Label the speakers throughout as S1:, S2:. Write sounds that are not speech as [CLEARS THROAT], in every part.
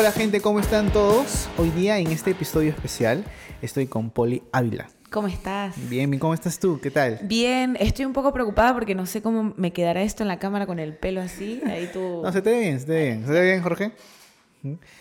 S1: Hola gente, ¿cómo están todos? Hoy día en este episodio especial estoy con Poli Ávila.
S2: ¿Cómo estás?
S1: Bien, ¿cómo estás tú? ¿Qué tal?
S2: Bien, estoy un poco preocupada porque no sé cómo me quedará esto en la cámara con el pelo así. Ahí tú. [LAUGHS]
S1: No, se te ve bien, se te ve bien. ¿Se te ve bien, Jorge?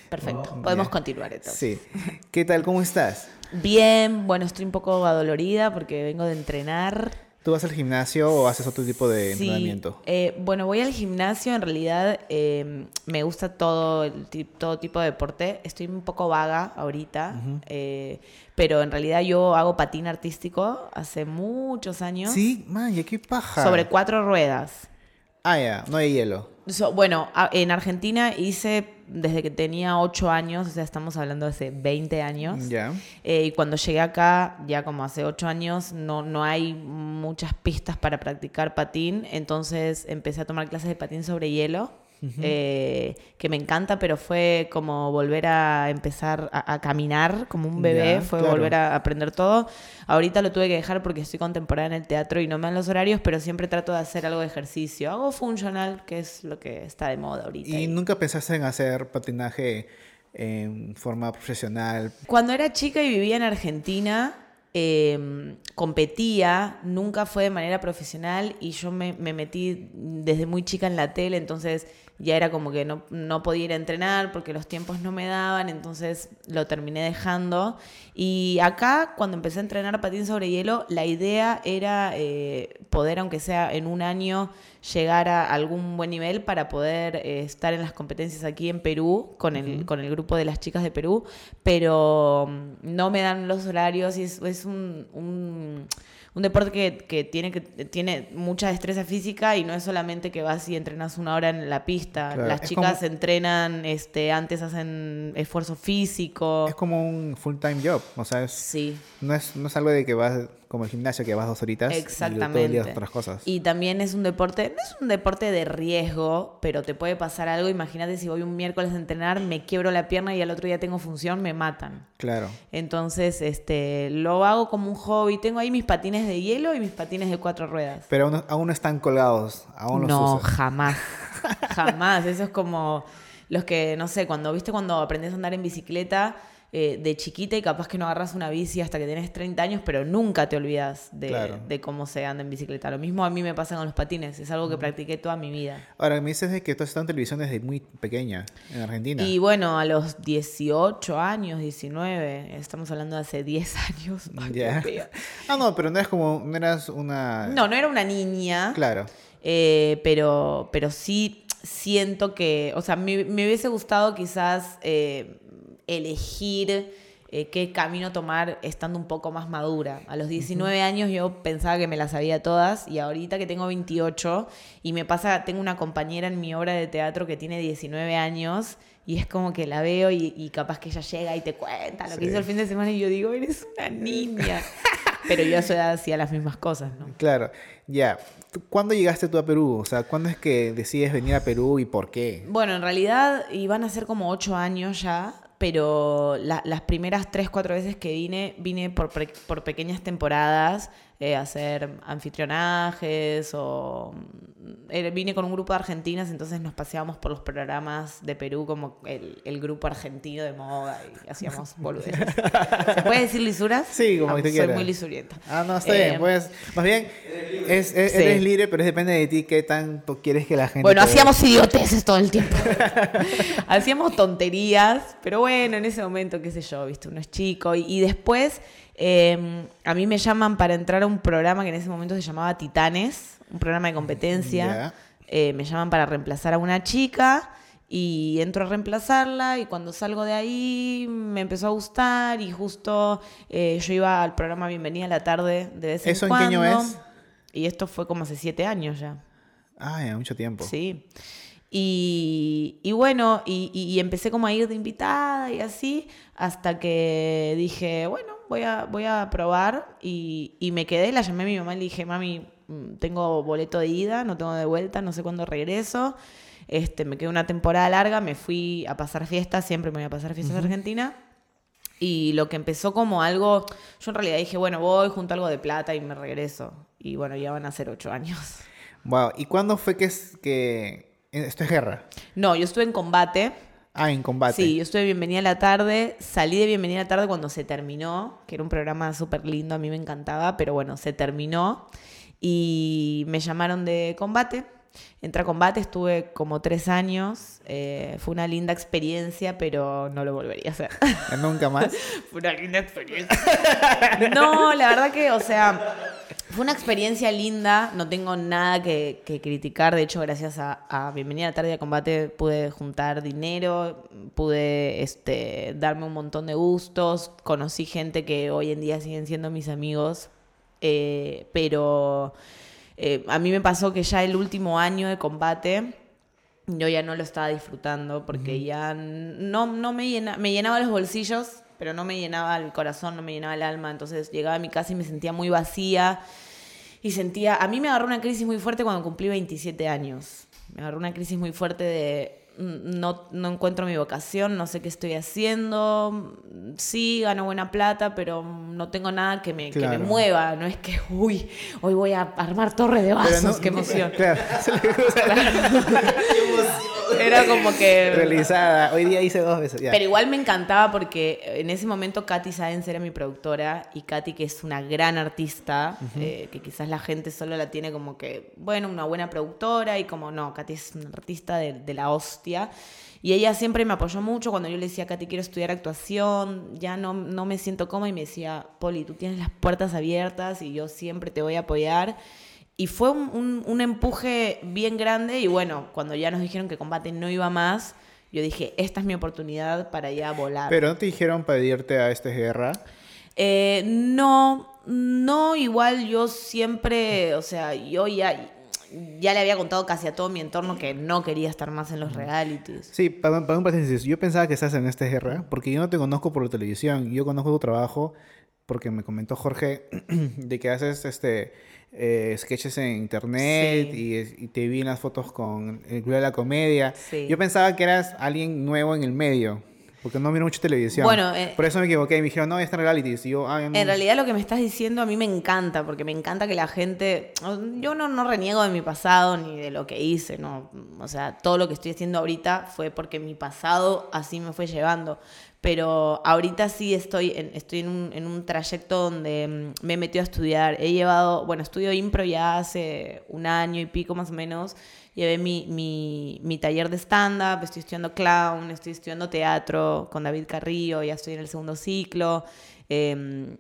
S2: Perfecto, podemos
S1: Ya.
S2: continuar entonces.
S1: Sí. ¿Qué tal? ¿Cómo estás?
S2: Bien, bueno, estoy un poco adolorida porque vengo de entrenar.
S1: ¿Tú vas al gimnasio o haces otro tipo de
S2: Sí,
S1: entrenamiento?
S2: eh, bueno, voy al gimnasio, en realidad eh, me gusta todo, el todo tipo de deporte. Estoy un poco vaga ahorita, eh, pero en realidad yo hago patín artístico hace muchos años.
S1: Sí, man, qué paja.
S2: Sobre cuatro ruedas.
S1: Ah, ya, no hay hielo.
S2: So, bueno, en Argentina hice desde que tenía 8 años, o sea, estamos hablando de hace 20 años.
S1: Ya.
S2: Eh, y cuando llegué acá, ya como hace 8 años, no, no hay muchas pistas para practicar patín, entonces empecé a tomar clases de patín sobre hielo. Eh, que me encanta, pero fue como volver a empezar a, a caminar como un bebé,
S1: Ya,
S2: fue
S1: claro.
S2: volver a aprender todo. Ahorita lo tuve que dejar porque estoy contemporánea en el teatro y no me dan los horarios, pero siempre trato de hacer algo de ejercicio. Hago funcional, que es lo que está de moda ahorita.
S1: ¿Y nunca pensaste en hacer patinaje en forma profesional?
S2: Cuando era chica y vivía en Argentina, eh, competía, nunca fue de manera profesional y yo me, me metí desde muy chica en la tele, entonces ya era como que no, no podía ir a entrenar porque los tiempos no me daban, entonces lo terminé dejando. Y acá, cuando empecé a entrenar patín sobre hielo, la idea era eh, poder, aunque sea en un año, llegar a algún buen nivel para poder eh, estar en las competencias aquí en Perú con el, con el grupo de las chicas de Perú, pero mm, no me dan los horarios y es, es un, un, un deporte que, que tiene, que tiene mucha destreza física y no es solamente que vas y entrenas una hora en la pista.
S1: Claro,
S2: las
S1: es
S2: chicas
S1: como-
S2: entrenan, este, antes hacen esfuerzo físico.
S1: Es como un full-time job, o sea, es,
S2: Sí.
S1: no, es, no es algo de que vas como el gimnasio que vas dos horitas y todo el día
S2: Exactamente.
S1: haces otras cosas.
S2: Y también es un deporte, no es un deporte de riesgo, pero te puede pasar algo. Imagínate si voy un miércoles a entrenar, me quiebro la pierna y al otro día tengo función, me matan.
S1: Claro.
S2: Entonces, este, lo hago como un hobby. Tengo ahí mis patines de hielo y mis patines de cuatro ruedas.
S1: Pero aún, aún no están colgados, aún los
S2: No,
S1: usas.
S2: jamás. [LAUGHS] jamás. Eso es como los que, no sé, cuando viste cuando aprendes a andar en bicicleta eh, de chiquita y capaz que no agarras una bici hasta que tienes 30 años, pero nunca te olvidas de,
S1: Claro.
S2: de cómo se anda en bicicleta. Lo mismo a mí me pasa con los patines. Es algo que practiqué toda mi vida.
S1: Ahora, me dices que tú has estado en televisión desde muy pequeña en Argentina.
S2: Y bueno, a los 18 años, 19, estamos hablando de hace 10 [LAUGHS] años. Ay.
S1: Ah, no, pero no eras como, no eras una...
S2: No, no era una niña.
S1: Claro.
S2: Eh, pero, pero sí siento que, o sea, me, me hubiese gustado quizás eh, elegir eh, qué camino tomar estando un poco más madura. A los 19 años yo pensaba que me las sabía todas y ahorita que tengo 28 y me pasa, tengo una compañera en mi obra de teatro que tiene 19 años y es como que la veo y, y capaz que ella llega y te cuenta lo que hizo el fin de semana y yo digo, eres una [LAUGHS] niña. Pero yo a su edad hacía las mismas cosas, ¿no?
S1: Claro. Ya. ¿Tú- ¿Cuándo llegaste tú a Perú? O sea, ¿cuándo es que decides venir a Perú y por qué?
S2: Bueno, en realidad iban a ser como ocho años ya, pero la- las primeras tres, cuatro veces que vine, vine por, por pequeñas temporadas eh, hacer anfitrionajes o mm, vine con un grupo de argentinas, entonces nos paseábamos por los programas de Perú como el, el grupo argentino de moda y hacíamos [LAUGHS] boludeces. ¿Se puede decir lisuras?
S1: Sí, como
S2: Ah,
S1: que tú
S2: Soy
S1: quieras.
S2: muy lisurienta.
S1: Ah, no, está
S2: Eh,
S1: bien. Pues, más bien, es, es-
S2: Sí.
S1: eres libre, pero depende de ti qué tanto quieres que la gente...
S2: Bueno,
S1: te vea.
S2: hacíamos idioteces todo el [LAUGHS] tiempo. [LAUGHS] hacíamos tonterías, pero bueno, en ese momento, qué sé yo, viste, uno es chico. Y, y después eh, a mí me llaman para entrar a un programa que en ese momento se llamaba Titanes, un programa de competencia. Eh, me llaman para reemplazar a una chica y entro a reemplazarla y cuando salgo de ahí me empezó a gustar y justo eh, yo iba al programa Bienvenida a la tarde de vez en
S1: ¿Eso en qué
S2: cuando.
S1: año es?
S2: Y esto fue como hace siete años ya.
S1: Ah, ya, mucho tiempo.
S2: Sí. Y, y bueno, y, y- y empecé como a ir de invitada y así, hasta que dije, bueno, voy a, voy a probar. Y, y me quedé, la llamé a mi mamá y le dije, mami, mm, tengo boleto de ida, no tengo de vuelta, no sé cuándo regreso. Este, me quedé una temporada larga, me fui a pasar fiestas, siempre me voy a pasar fiestas a Argentina. Y lo que empezó como algo, yo en realidad dije, bueno, voy, junto algo de plata y me regreso. Y bueno, ya van a ser ocho años.
S1: Wow. ¿Y cuándo fue que, es, que esto es guerra?
S2: No, yo estuve en combate.
S1: Ah, en combate.
S2: Sí, yo estuve Bienvenida a la Tarde, salí de Bienvenida a la Tarde cuando se terminó, que era un programa súper lindo, a mí me encantaba, pero bueno, se terminó y me llamaron de combate. Entré a combate, estuve como tres años, eh, fue una linda experiencia, pero no lo volvería a hacer.
S1: Nunca más. [LAUGHS]
S2: fue una linda experiencia. [LAUGHS] no, la verdad que, o sea, fue una experiencia linda, no tengo nada que, que criticar, de hecho gracias a, a, Bienvenida a Tarde de Combate pude juntar dinero, pude este, darme un montón de gustos, conocí gente que hoy en día siguen siendo mis amigos, eh, pero eh, a mí me pasó que ya el último año de combate yo ya no lo estaba disfrutando porque uh -huh. ya no, no me, llena, me llenaba los bolsillos, pero no me llenaba el corazón, no me llenaba el alma. Entonces llegaba a mi casa y me sentía muy vacía. Y sentía, a mí me agarró una crisis muy fuerte cuando cumplí 27 años. Me agarró una crisis muy fuerte de no, no encuentro mi vocación, no sé qué estoy haciendo. Sí, gano buena plata, pero no tengo nada que me, claro. que me mueva. No es que, uy, hoy voy a armar torres de vasos, no, [LAUGHS] qué emoción. Claro. Era como que...
S1: Realizada. Hoy día hice dos veces. Ya.
S2: Pero igual me encantaba porque en ese momento Katy Sáenz era mi productora y Katy, que es una gran artista, uh -huh. eh, que quizás la gente solo la tiene como que, bueno, una buena productora y como no, Katy es una artista de, de la hostia. Y ella siempre me apoyó mucho cuando yo le decía, Katy, quiero estudiar actuación, ya no, no me siento cómoda y me decía, Poli, tú tienes las puertas abiertas y yo siempre te voy a apoyar. Y fue un, un, un, empuje bien grande y bueno, cuando ya nos dijeron que combate no iba más, yo dije, esta es mi oportunidad para ya volar.
S1: ¿Pero no te dijeron pedirte a esta guerra?
S2: Eh, no, no, igual yo siempre, o sea, yo ya, ya le había contado casi a todo mi entorno que no quería estar más en los realities.
S1: Sí, para, para un paréntesis, yo pensaba que estás en esta guerra porque yo no te conozco por la televisión, yo conozco tu trabajo porque me comentó Jorge [CLEARS THROAT] de que haces este eh, sketches en internet sí. y, y, te vi en las fotos con el Club de la Comedia. Sí. Yo pensaba que eras alguien nuevo en el medio. Porque no miro mucho televisión.
S2: Bueno, eh,
S1: por eso me equivoqué. Me dijeron, no, está en realities. Y yo, ah,
S2: En realidad, lo que me estás diciendo a mí me encanta, porque me encanta que la gente. Yo no, no reniego de mi pasado ni de lo que hice, ¿no? O sea, todo lo que estoy haciendo ahorita fue porque mi pasado así me fue llevando. Pero ahorita sí estoy en, estoy en, un, en un trayecto donde mm, me he metido a estudiar. He llevado, bueno, estudio impro ya hace un año y pico más o menos. Llevé mi, mi, mi taller de stand-up, estoy estudiando clown, estoy estudiando teatro con David Carrillo, ya estoy en el segundo ciclo. Eh,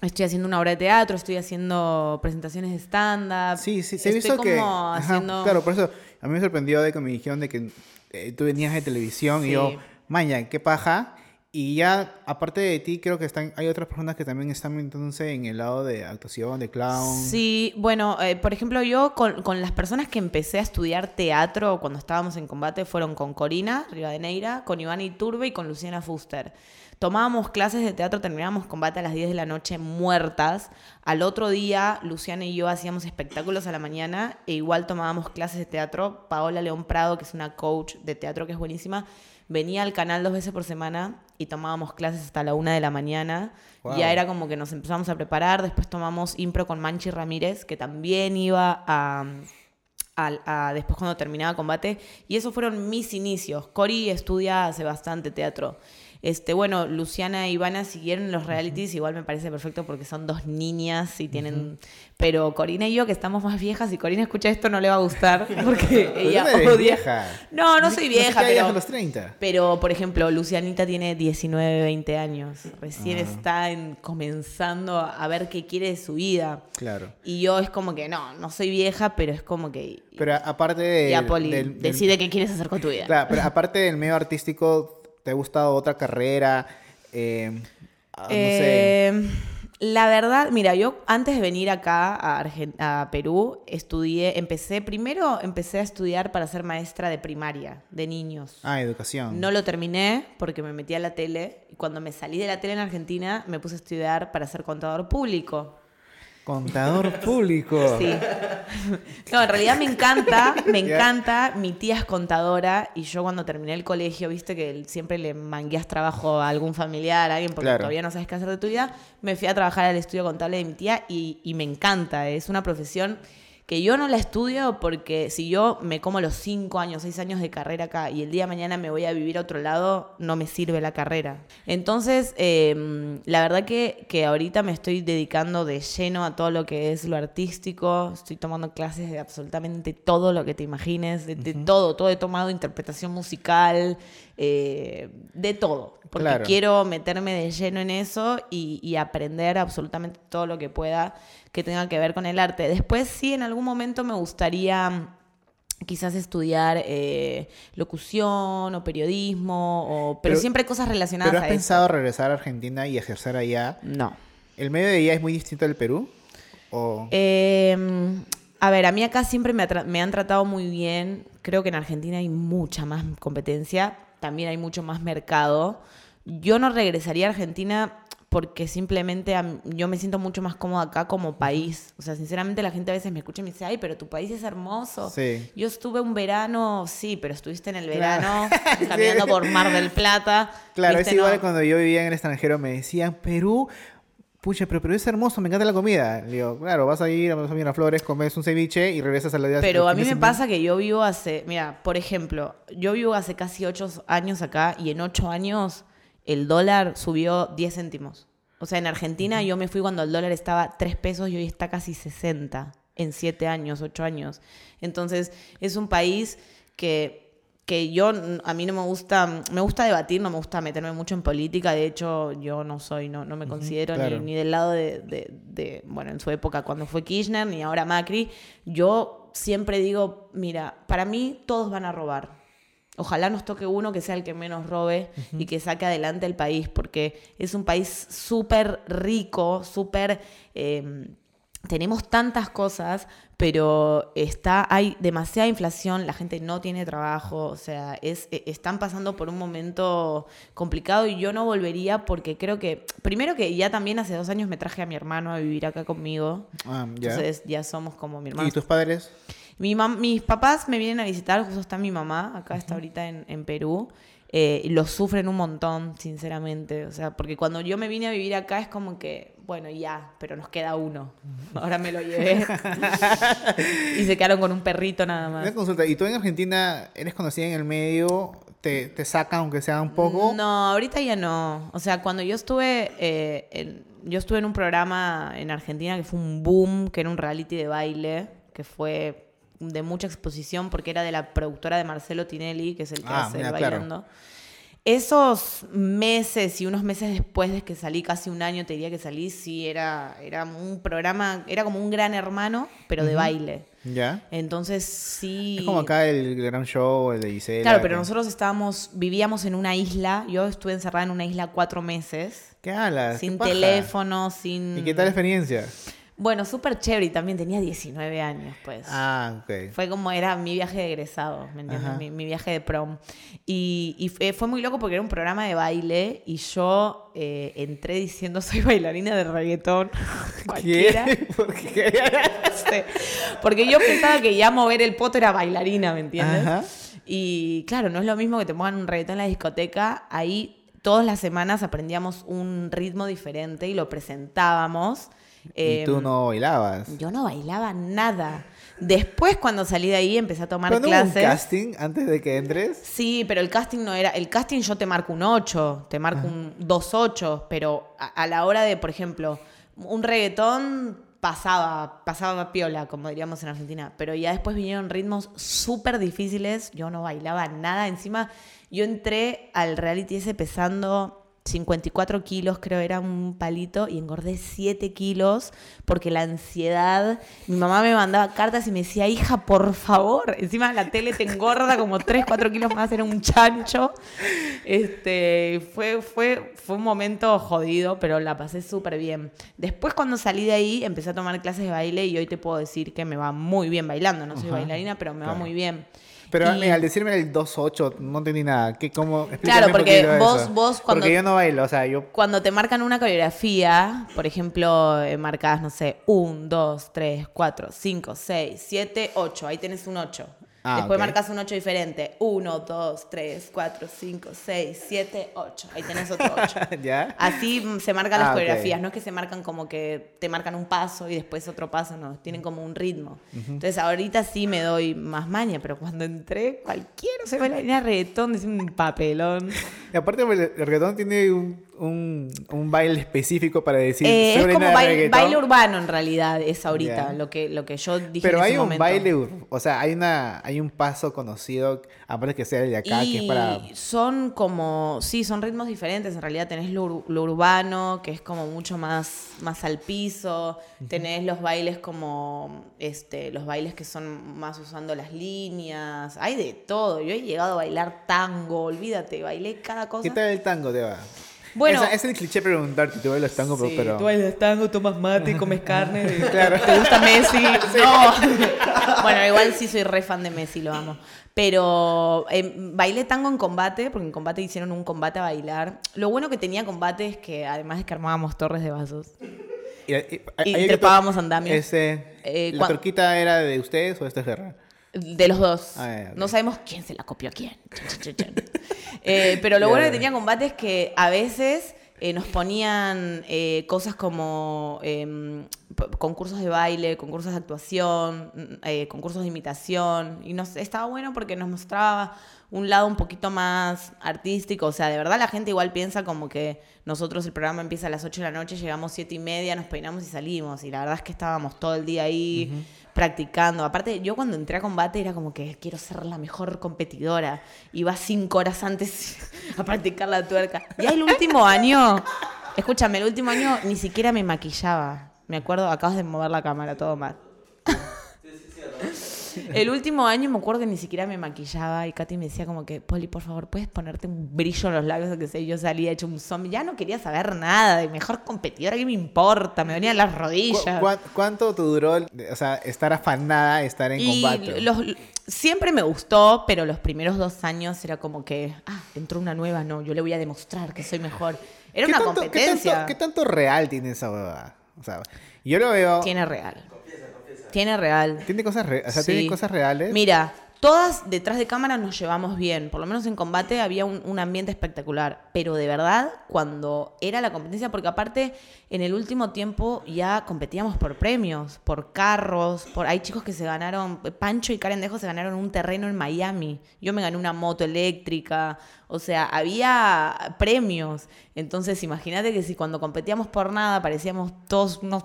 S2: Estoy haciendo una obra de teatro, estoy haciendo presentaciones de stand-up.
S1: Sí, sí, se
S2: estoy
S1: visto
S2: como
S1: que...
S2: haciendo...
S1: Ajá, claro, por eso a mí me sorprendió de que me dijeron de que eh, tú venías de televisión
S2: Sí.
S1: y yo, maña, qué paja. Y ya, aparte de ti, creo que están, hay otras personas que también están metiéndose en el lado de actuación, de clown.
S2: Sí, bueno, eh, por ejemplo, yo con, con las personas que empecé a estudiar teatro cuando estábamos en combate fueron con Corina Rivadeneira, con Iván Iturbe y con Luciana Fuster. Tomábamos clases de teatro, terminábamos combate a las 10 de la noche muertas. Al otro día, Luciana y yo hacíamos espectáculos a la mañana e igual tomábamos clases de teatro. Paola León Prado, que es una coach de teatro que es buenísima, venía al canal dos veces por semana y tomábamos clases hasta la una de la mañana.
S1: Wow.
S2: Ya era como que nos empezamos a preparar. Después tomamos impro con Manchi Ramírez, que también iba a, a, a, después cuando terminaba combate. Y esos fueron mis inicios. Cori estudia hace bastante teatro. Este, bueno, Luciana e Ivana siguieron los realities, igual me parece perfecto porque son dos niñas y tienen... Uh -huh. Pero Corina y yo, que estamos más viejas, si Corina escucha esto no le va a gustar [LAUGHS] porque ella
S1: no
S2: odia...
S1: Vieja.
S2: No, no soy vieja,
S1: no
S2: pero...
S1: A los 30.
S2: Pero, por ejemplo, Lucianita tiene 19, 20 años. Recién ah. está en, comenzando a ver qué quiere de su vida.
S1: Claro.
S2: Y yo es como que, no, no soy vieja, pero es como que...
S1: Pero aparte de...
S2: Ya, Poli, del, del, decide qué quieres hacer con tu vida.
S1: Claro, pero aparte del medio artístico ¿Te ha gustado otra carrera? Eh, no
S2: eh, sé. La verdad, mira, yo antes de venir acá a, a Perú, estudié, empecé, primero empecé a estudiar para ser maestra de primaria, de niños.
S1: Ah, educación.
S2: No lo terminé porque me metí a la tele y cuando me salí de la tele en Argentina me puse a estudiar para ser contador público.
S1: Contador [LAUGHS] público.
S2: Sí. No, en realidad me encanta, me [LAUGHS] encanta. Mi tía es contadora y yo cuando terminé el colegio, viste que siempre le mangueas trabajo a algún familiar, a alguien, porque claro. todavía no sabes qué hacer de tu vida. Me fui a trabajar al estudio contable de mi tía y, y me encanta. Es una profesión que yo no la estudio porque si yo me como los 5 años, 6 años de carrera acá y el día de mañana me voy a vivir a otro lado, no me sirve la carrera. Entonces, em, la verdad que, que ahorita me estoy dedicando de lleno a todo lo que es lo artístico, estoy tomando clases de absolutamente todo lo que te imagines, de, de todo, todo he tomado interpretación musical, eh, de todo, porque
S1: Claro.
S2: quiero meterme de lleno en eso y, y aprender absolutamente todo lo que pueda que tenga que ver con el arte. Después sí, en algún momento me gustaría mm, quizás estudiar eh, locución o periodismo, o, pero,
S1: Pero-
S2: siempre cosas relacionadas
S1: ¿Pero has
S2: a eso.
S1: pensado regresar a Argentina y ejercer allá?
S2: No.
S1: ¿El medio de allá es muy distinto al Perú? ¿O...
S2: Eh, a ver, a mí acá siempre me han tratado muy bien. Creo que en Argentina hay mucha más competencia, también hay mucho más mercado. Yo no regresaría a Argentina porque simplemente yo me siento mucho más cómoda acá como país. O sea, sinceramente la gente a veces me escucha y me dice, ay, pero tu país es hermoso.
S1: Sí.
S2: Yo estuve un verano, sí, pero estuviste en el
S1: Claro.
S2: verano [LAUGHS] caminando por Mar del Plata.
S1: Claro,
S2: ¿viste?
S1: es igual
S2: No-
S1: cuando yo vivía en el extranjero, me decían, Perú, pucha, pero Perú es hermoso, me encanta la comida. Le digo, claro, vas a ir, vas a Miraflores, comes un ceviche y regresas a la vida.
S2: Pero a mí me pasa que yo vivo hace, mira, por ejemplo, yo vivo hace casi ocho años acá y en ocho años el dólar subió 10 céntimos. O sea, en Argentina yo me fui cuando el dólar estaba 3 pesos y hoy está casi 60 en 7 años, 8 años. Entonces, es un país que, que yo, a mí no me gusta, me gusta debatir, no me gusta meterme mucho en política. De hecho, yo no soy, no, no me considero ni-
S1: claro.
S2: ni, del lado de, de- de, bueno, en su época cuando fue Kirchner, ni ahora Macri. Yo siempre digo, mira, para mí todos van a robar. Ojalá nos toque uno que sea el que menos robe y que saque adelante el país, porque es un país súper rico, súper... eh, tenemos tantas cosas, pero está, hay demasiada inflación, la gente no tiene trabajo, o sea, es, e- están pasando por un momento complicado y yo no volvería porque creo que, primero que ya también hace dos años me traje a mi hermano a vivir acá conmigo,
S1: Ah, ya.
S2: entonces ya somos como mi hermano.
S1: ¿Y tus padres?
S2: Mi mam- mis papás me vienen a visitar, justo está mi mamá, acá está ahorita en, en Perú. eh, lo sufren un montón, sinceramente. O sea, porque cuando yo me vine a vivir acá es como que, bueno, ya, pero nos queda uno. Ahora me lo llevé. [LAUGHS] y se quedaron con un perrito nada
S1: Una
S2: más.
S1: consulta, ¿y tú en Argentina eres conocida en el medio? ¿Te, te sacan aunque sea un poco?
S2: No, ahorita ya no. O sea, cuando yo estuve, eh, en, yo estuve en un programa en Argentina que fue un boom, que era un reality de baile, que fue de mucha exposición porque era de la productora de Marcelo Tinelli, que es el que
S1: Ah,
S2: hace
S1: mira,
S2: el
S1: claro.
S2: Esos meses y unos meses después de que salí, casi un año te diría que salí, sí, era, era un programa, era como un gran hermano, pero de baile.
S1: ¿Ya?
S2: Entonces sí...
S1: Es como acá el gran show, el de Gisela.
S2: Claro, pero
S1: que-
S2: nosotros estábamos, vivíamos en una isla, yo estuve encerrada en una isla cuatro meses,
S1: ¿Qué? ¿Qué
S2: sin teléfono, sin...
S1: ¿Y qué tal la experiencia?
S2: Bueno, súper chévere y también tenía 19 años, pues.
S1: Ah, ok.
S2: Fue como era mi viaje de egresado, ¿me entiendes? Mi, mi viaje de prom. Y, y fue, fue muy loco porque era un programa de baile y yo eh, entré diciendo [LAUGHS] soy bailarina de reggaetón. [LAUGHS] Cualquiera.
S1: ¿Qué? [LAUGHS] ¿Por qué?
S2: No sé. Porque yo pensaba que ya mover el poto era bailarina, ¿me entiendes?
S1: Ajá.
S2: Y claro, no es lo mismo que te pongan un reggaetón en la discoteca. Ahí todas las semanas aprendíamos un ritmo diferente y lo presentábamos.
S1: Y tú
S2: Em,
S1: no bailabas.
S2: Yo no bailaba nada. Después, cuando salí de ahí, empecé a tomar
S1: ¿Pero no hubo un
S2: clases.
S1: casting antes de que entres?
S2: Sí, pero el casting no era. El casting yo te marco un 8, te marco un 2 8, pero a, a la hora de, por ejemplo, un reggaetón pasaba, pasaba piola, como diríamos en Argentina. Pero ya después vinieron ritmos súper difíciles. Yo no bailaba nada. Encima, yo entré al reality ese pesando 54 kilos, creo era un palito, y engordé 7 kilos porque la ansiedad. Mi mamá me mandaba cartas y me decía, hija, por favor. Encima la tele te engorda como 3, 4 kilos más, era un chancho. Este, fue, fue, fue un momento jodido, pero la pasé súper bien. Después, cuando salí de ahí, empecé a tomar clases de baile y hoy te puedo decir que me va muy bien bailando. No soy bailarina, pero me va muy bien.
S1: Pero
S2: Y-
S1: al decirme el 2-8, no entendí nada. ¿Qué, cómo? Explícame
S2: Claro, porque vos-
S1: eso.
S2: vos cuando-
S1: Porque yo no bailo, o sea, yo...
S2: Cuando te marcan una coreografía, por ejemplo, eh, marcas, no sé, 1, 2, 3, 4, 5, 6, 7, 8, ahí tenés un 8.
S1: Ah,
S2: Después
S1: ok.
S2: marcas un 8 diferente. 1, 2, 3, 4, 5, 6, 7, 8. Ahí tenés otro 8. [LAUGHS]
S1: ¿Ya?
S2: Así se marcan las
S1: Ah, ok.
S2: coreografías, no es que se marcan como que te marcan un paso y después otro paso, no, tienen como un ritmo. Entonces ahorita sí me doy más maña, pero cuando entré, cualquiera se bailarina reggaetón, es un papelón.
S1: Y aparte, el el reggaetón tiene un, un, un baile específico para decir.
S2: Eh, es como baile, urbano en realidad, es ahorita, lo, que, lo que yo dije
S1: Pero
S2: en
S1: hay
S2: ese
S1: un
S2: momento.
S1: baile, o sea, hay una hay un paso conocido, aparte que sea el de acá, que es para...
S2: Son como, sí, son ritmos diferentes. En realidad tenés lo, ur- lo urbano, que es como mucho más, más al piso. Tenés los bailes como, este, los bailes que son más usando las líneas. Hay de todo. Yo he llegado a bailar tango, olvídate, bailé cada cosa.
S1: ¿Qué tal el tango, Deba?
S2: Bueno.
S1: Esa- es el cliché preguntar si tú bailas tango, pero-
S2: Sí,
S1: pero...
S2: Tú bailas tango, tomas mate, comes carne. [LAUGHS] ¿Te gusta Messi? [LAUGHS] No. [LAUGHS] bueno, igual sí soy re fan de Messi, lo amo. Pero eh, bailé tango en combate, porque en combate hicieron un combate a bailar. Lo bueno que tenía combate es que además es que armábamos torres de vasos.
S1: Y, y-
S2: Y
S1: que
S2: trepábamos andamios.
S1: Ese,
S2: Eh,
S1: ¿La torquita era de ustedes o esta es guerra?
S2: De los dos.
S1: Ah.
S2: No sabemos quién se la copió a quién. [LAUGHS] Eh, pero lo bueno que tenía combate es que a veces eh, nos ponían eh, cosas como em, concursos de baile, concursos de actuación, mm, concursos de imitación. Y nos, estaba bueno porque nos mostraba un lado un poquito más artístico. O sea, de verdad la gente igual piensa como que nosotros el programa empieza a las 8 de la noche, llegamos 7 y media, nos peinamos y salimos. Y la verdad es que estábamos todo el día ahí practicando. Aparte, yo cuando entré a combate era como que quiero ser la mejor competidora. Iba cinco horas antes [LAUGHS] a practicar la tuerca. Y el último año, escúchame, el último año ni siquiera me maquillaba. Me acuerdo, acabas de mover la cámara, todo mal. El último año me acuerdo que ni siquiera me maquillaba y Katy me decía como que, Poli, por favor, ¿puedes ponerte un brillo en los labios? O que sé, yo salía hecho un zombie. Ya no quería saber nada de mejor competidora, ¿qué me importa? Me venían las
S1: ¿Cu-
S2: rodillas.
S1: cuán- ¿Cuánto te duró, o sea, estar afanada, estar en
S2: Y
S1: combate?
S2: los, siempre me gustó, pero los primeros dos años era como que, ah, entró una nueva, no, yo le voy a demostrar que soy mejor. Era
S1: ¿Qué
S2: una
S1: tanto- qué
S2: competencia.
S1: tanto, ¿Qué tanto real tiene esa huevada? O sea, yo lo veo...
S2: Tiene real. Tiene real.
S1: ¿Tiene cosas, re- o sea,
S2: Sí.
S1: ¿tiene cosas reales?
S2: Mira, todas detrás de cámara nos llevamos bien. Por lo menos en combate había un, ambiente espectacular. Pero de verdad, cuando era la competencia, porque aparte en el último tiempo ya competíamos por premios, por carros, por hay chicos que se ganaron, Pancho y Karen Dejo se ganaron un terreno en Miami. Yo me gané una moto eléctrica. O sea, había premios. Entonces, imagínate que si cuando competíamos por nada parecíamos todos unos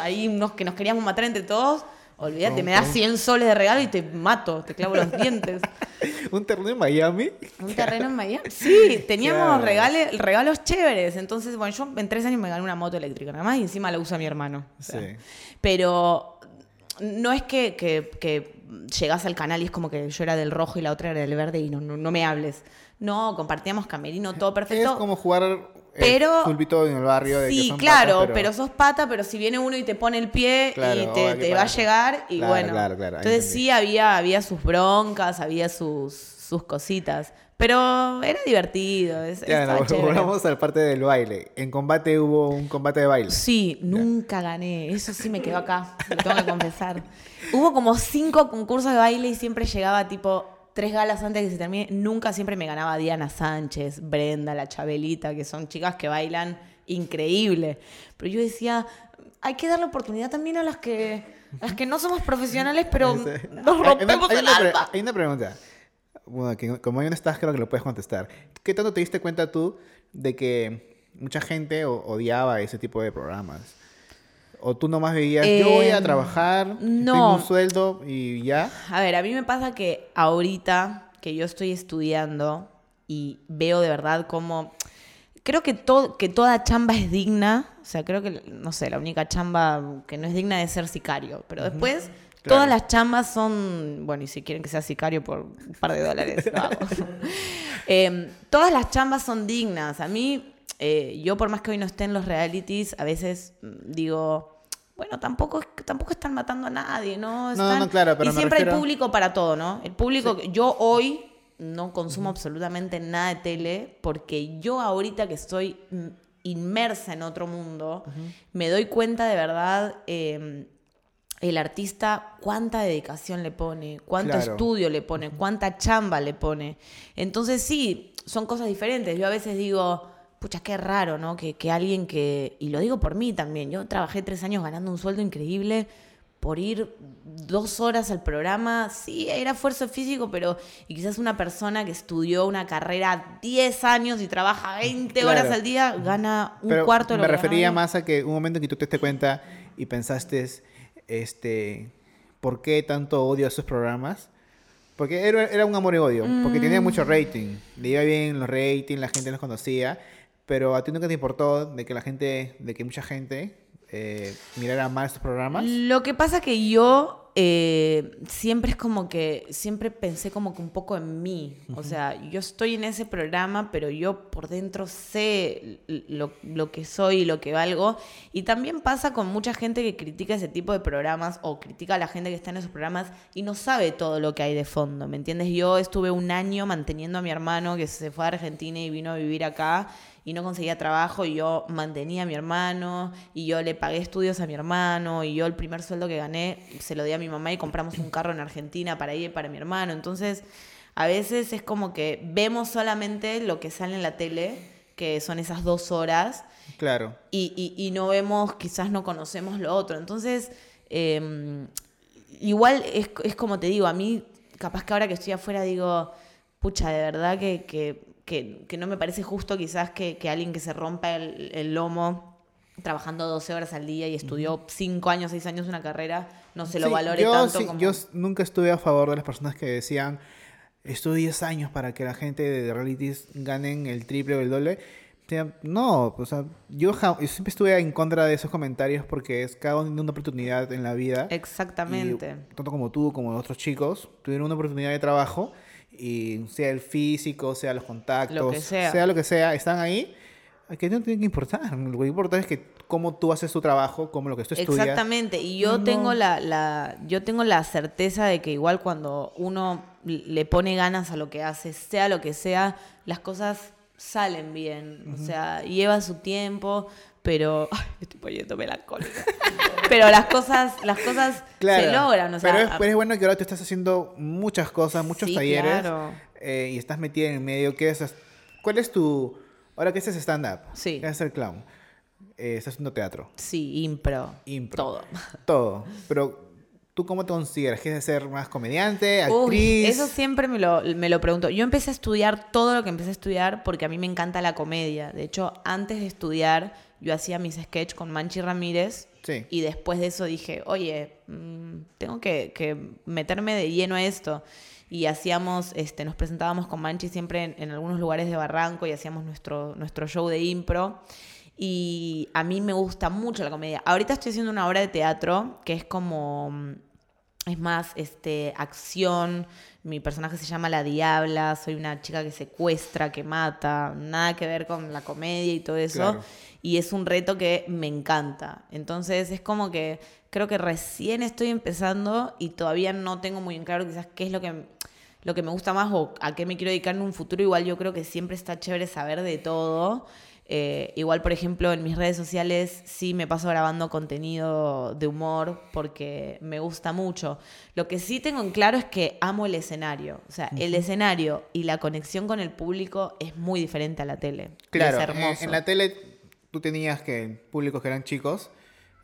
S2: ahí unos que nos queríamos matar entre todos. Olvídate, me das 100 soles de regalo y te mato, te clavo los dientes. [LAUGHS]
S1: ¿Un terreno en Miami?
S2: ¿Un terreno en Miami? [LAUGHS] Sí, teníamos
S1: Claro.
S2: regale- regalos chéveres. Entonces, bueno, yo en tres años me gané una moto eléctrica nada más y encima la usa mi hermano. O sea,
S1: Sí.
S2: Pero no es que, que, que llegás al canal y es como que yo era del rojo y la otra era del verde y no, no, no me hables. No, compartíamos camerino, todo perfecto.
S1: Es como jugar
S2: Pero-
S1: en el barrio. De que
S2: Sí,
S1: son
S2: claro,
S1: patas,
S2: pero... sos pata, pero si viene uno y te pone el pie
S1: Claro,
S2: y te,
S1: ¿qué
S2: te va a llegar y
S1: Claro,
S2: bueno.
S1: claro,
S2: Entonces
S1: entendí.
S2: sí había, había sus broncas, había sus, sus cositas. Pero era divertido. Es,
S1: Ya, no, volvamos a la parte del baile. En combate hubo un combate de baile.
S2: Sí, nunca gané. Eso sí me quedó acá, lo tengo que confesar. Hubo como cinco concursos de baile y siempre llegaba tipo tres galas antes de que se termine. Nunca siempre me ganaba Diana Sánchez, Brenda, la Chabelita, que son chicas que bailan increíble. Pero yo decía, hay que darle oportunidad también a las que, a las que no somos profesionales, pero [LAUGHS] nos
S1: Hay- hay
S2: rompemos
S1: hay
S2: el
S1: una
S2: alma.
S1: Hay una pregunta. Bueno, que como ahí no estás, creo que lo puedes contestar. ¿Qué tanto te diste cuenta tú de que mucha gente odiaba ese tipo de programas? ¿O tú nomás veías, yo voy a
S2: Eh,
S1: trabajar,
S2: no.
S1: tengo un sueldo y ya?
S2: A ver, a mí me pasa que ahorita que yo estoy estudiando y veo de verdad cómo... Creo que, todo, que toda chamba es digna. O sea, creo que, no sé, la única chamba que no es digna es ser sicario. Pero después,
S1: Claro.
S2: todas las chambas son... Bueno, y si quieren que sea sicario por un par de dólares. [LAUGHS] [LAUGHS] Em, todas las chambas son dignas. A mí, eh, yo por más que hoy no esté en los realities, a veces mm, digo... Bueno, tampoco, tampoco están matando a nadie, ¿no?
S1: No,
S2: Están-
S1: no, claro, pero
S2: y siempre hay
S1: refiero-
S2: público para todo, ¿no? El público, yo hoy no consumo absolutamente nada de tele porque yo ahorita que estoy mm, inmersa en otro mundo, me doy cuenta de verdad eh, el artista cuánta dedicación le pone, cuánto
S1: Claro.
S2: estudio le pone, cuánta chamba le pone. Entonces sí, son cosas diferentes. Yo a veces digo, pucha, qué raro, ¿no? Que, que alguien que, y lo digo por mí también, yo trabajé tres años ganando un sueldo increíble por ir dos horas al programa, sí, era esfuerzo físico, pero y quizás una persona que estudió una carrera 10 años y trabaja 20 horas al día gana un
S1: Pero
S2: cuarto de lo
S1: me
S2: que
S1: refería más a que un momento en que tú te diste cuenta y pensaste, este, ¿por qué tanto odio a esos programas? Porque era, era un amor y odio, porque tenía mucho
S2: Mm.
S1: rating, le iba bien los ratings, la gente los conocía, pero a ti nunca te importó de que la gente, de que mucha gente eh, mirara mal estos programas.
S2: Lo que pasa que yo eh, siempre es como que, siempre pensé como que un poco en mí. O sea, yo estoy en ese programa, pero yo por dentro sé lo, lo que soy y lo que valgo. Y también pasa con mucha gente que critica ese tipo de programas o critica a la gente que está en esos programas y no sabe todo lo que hay de fondo, ¿me entiendes? Yo estuve un año manteniendo a mi hermano que se fue a Argentina y vino a vivir acá y no conseguía trabajo y yo mantenía a mi hermano y yo le pagué estudios a mi hermano y yo el primer sueldo que gané se lo di a mi mamá y compramos un carro en Argentina para y para mi hermano. Entonces, a veces es como que vemos solamente lo que sale en la tele, que son esas dos horas,
S1: Claro.
S2: y, y- y no vemos, quizás no conocemos lo otro. Entonces, eh, igual es, es como te digo, a mí, capaz que ahora que estoy afuera digo, pucha, de verdad que, que, que- que no me parece justo quizás que, que alguien que se rompa el, el lomo trabajando 12 horas al día y estudió 5 años, 6 años una carrera, no se lo
S1: Sí,
S2: valore
S1: yo,
S2: tanto
S1: sí-
S2: como...
S1: yo nunca estuve a favor de las personas que decían, estuve 10 años para que la gente de realities ganen el triple o el doble. O sea, no, o sea, yo, yo siempre estuve en contra de esos comentarios porque es cada uno tiene una oportunidad en la vida.
S2: Exactamente.
S1: Y tanto como tú, como otros chicos, tuvieron una oportunidad de trabajo y sea el físico, sea los contactos,
S2: Lo que sea.
S1: lo que sea, están ahí. ¿A qué no tiene que importar? Lo que importa es que cómo tú haces tu trabajo, cómo lo que tú estudias.
S2: Exactamente, y yo
S1: No.
S2: tengo la, la, yo tengo la certeza de que igual cuando uno le pone ganas a lo que hace, sea lo que sea, las cosas salen bien. O sea, lleva su tiempo, pero. [LAUGHS] Ay, me estoy poniendo melancólica. pero las cosas, las cosas se logran. O sea,
S1: pero es, pero es bueno que ahora tú estás haciendo muchas cosas, muchos
S2: Sí,
S1: talleres
S2: claro.
S1: eh, y estás metida en el medio. ¿Qué es, ¿Cuál es tu... Ahora que haces stand-up?
S2: Sí.
S1: ¿Qué es el clown? Eh, estás haciendo teatro.
S2: sí, impro.
S1: Impro.
S2: Todo.
S1: Todo. Pero, ¿tú cómo te consideras? ¿Quieres ser más comediante,
S2: Uy,
S1: actriz?
S2: eso siempre me lo, me lo pregunto. Yo empecé a estudiar todo lo que empecé a estudiar porque a mí me encanta la comedia. De hecho, antes de estudiar, yo hacía mis sketches con Manchi Ramírez.
S1: Sí.
S2: Y después de eso dije, oye, mm, tengo que, que meterme de lleno a esto. Y hacíamos, este, nos presentábamos con Manchi siempre en, en algunos lugares de Barranco y hacíamos nuestro, nuestro show de impro. Y a mí me gusta mucho la comedia. Ahorita estoy haciendo una obra de teatro que es como mm, es más este acción. Mi personaje se llama La Diabla, soy una chica que secuestra, que mata, nada que ver con la comedia y todo eso.
S1: Claro.
S2: Y es un reto que me encanta. Entonces es como que creo que recién estoy empezando y todavía no tengo muy en claro quizás qué es lo que, lo que me gusta más o a qué me quiero dedicar en un futuro. Igual yo creo que siempre está chévere saber de todo. Eh, igual, por ejemplo, en mis redes sociales sí me paso grabando contenido de humor porque me gusta mucho. Lo que sí tengo en claro es que amo el escenario. O sea, el escenario y la conexión con el público es muy diferente a la tele.
S1: Claro,
S2: es
S1: en,
S2: hermoso.
S1: en la tele tú tenías que públicos que eran chicos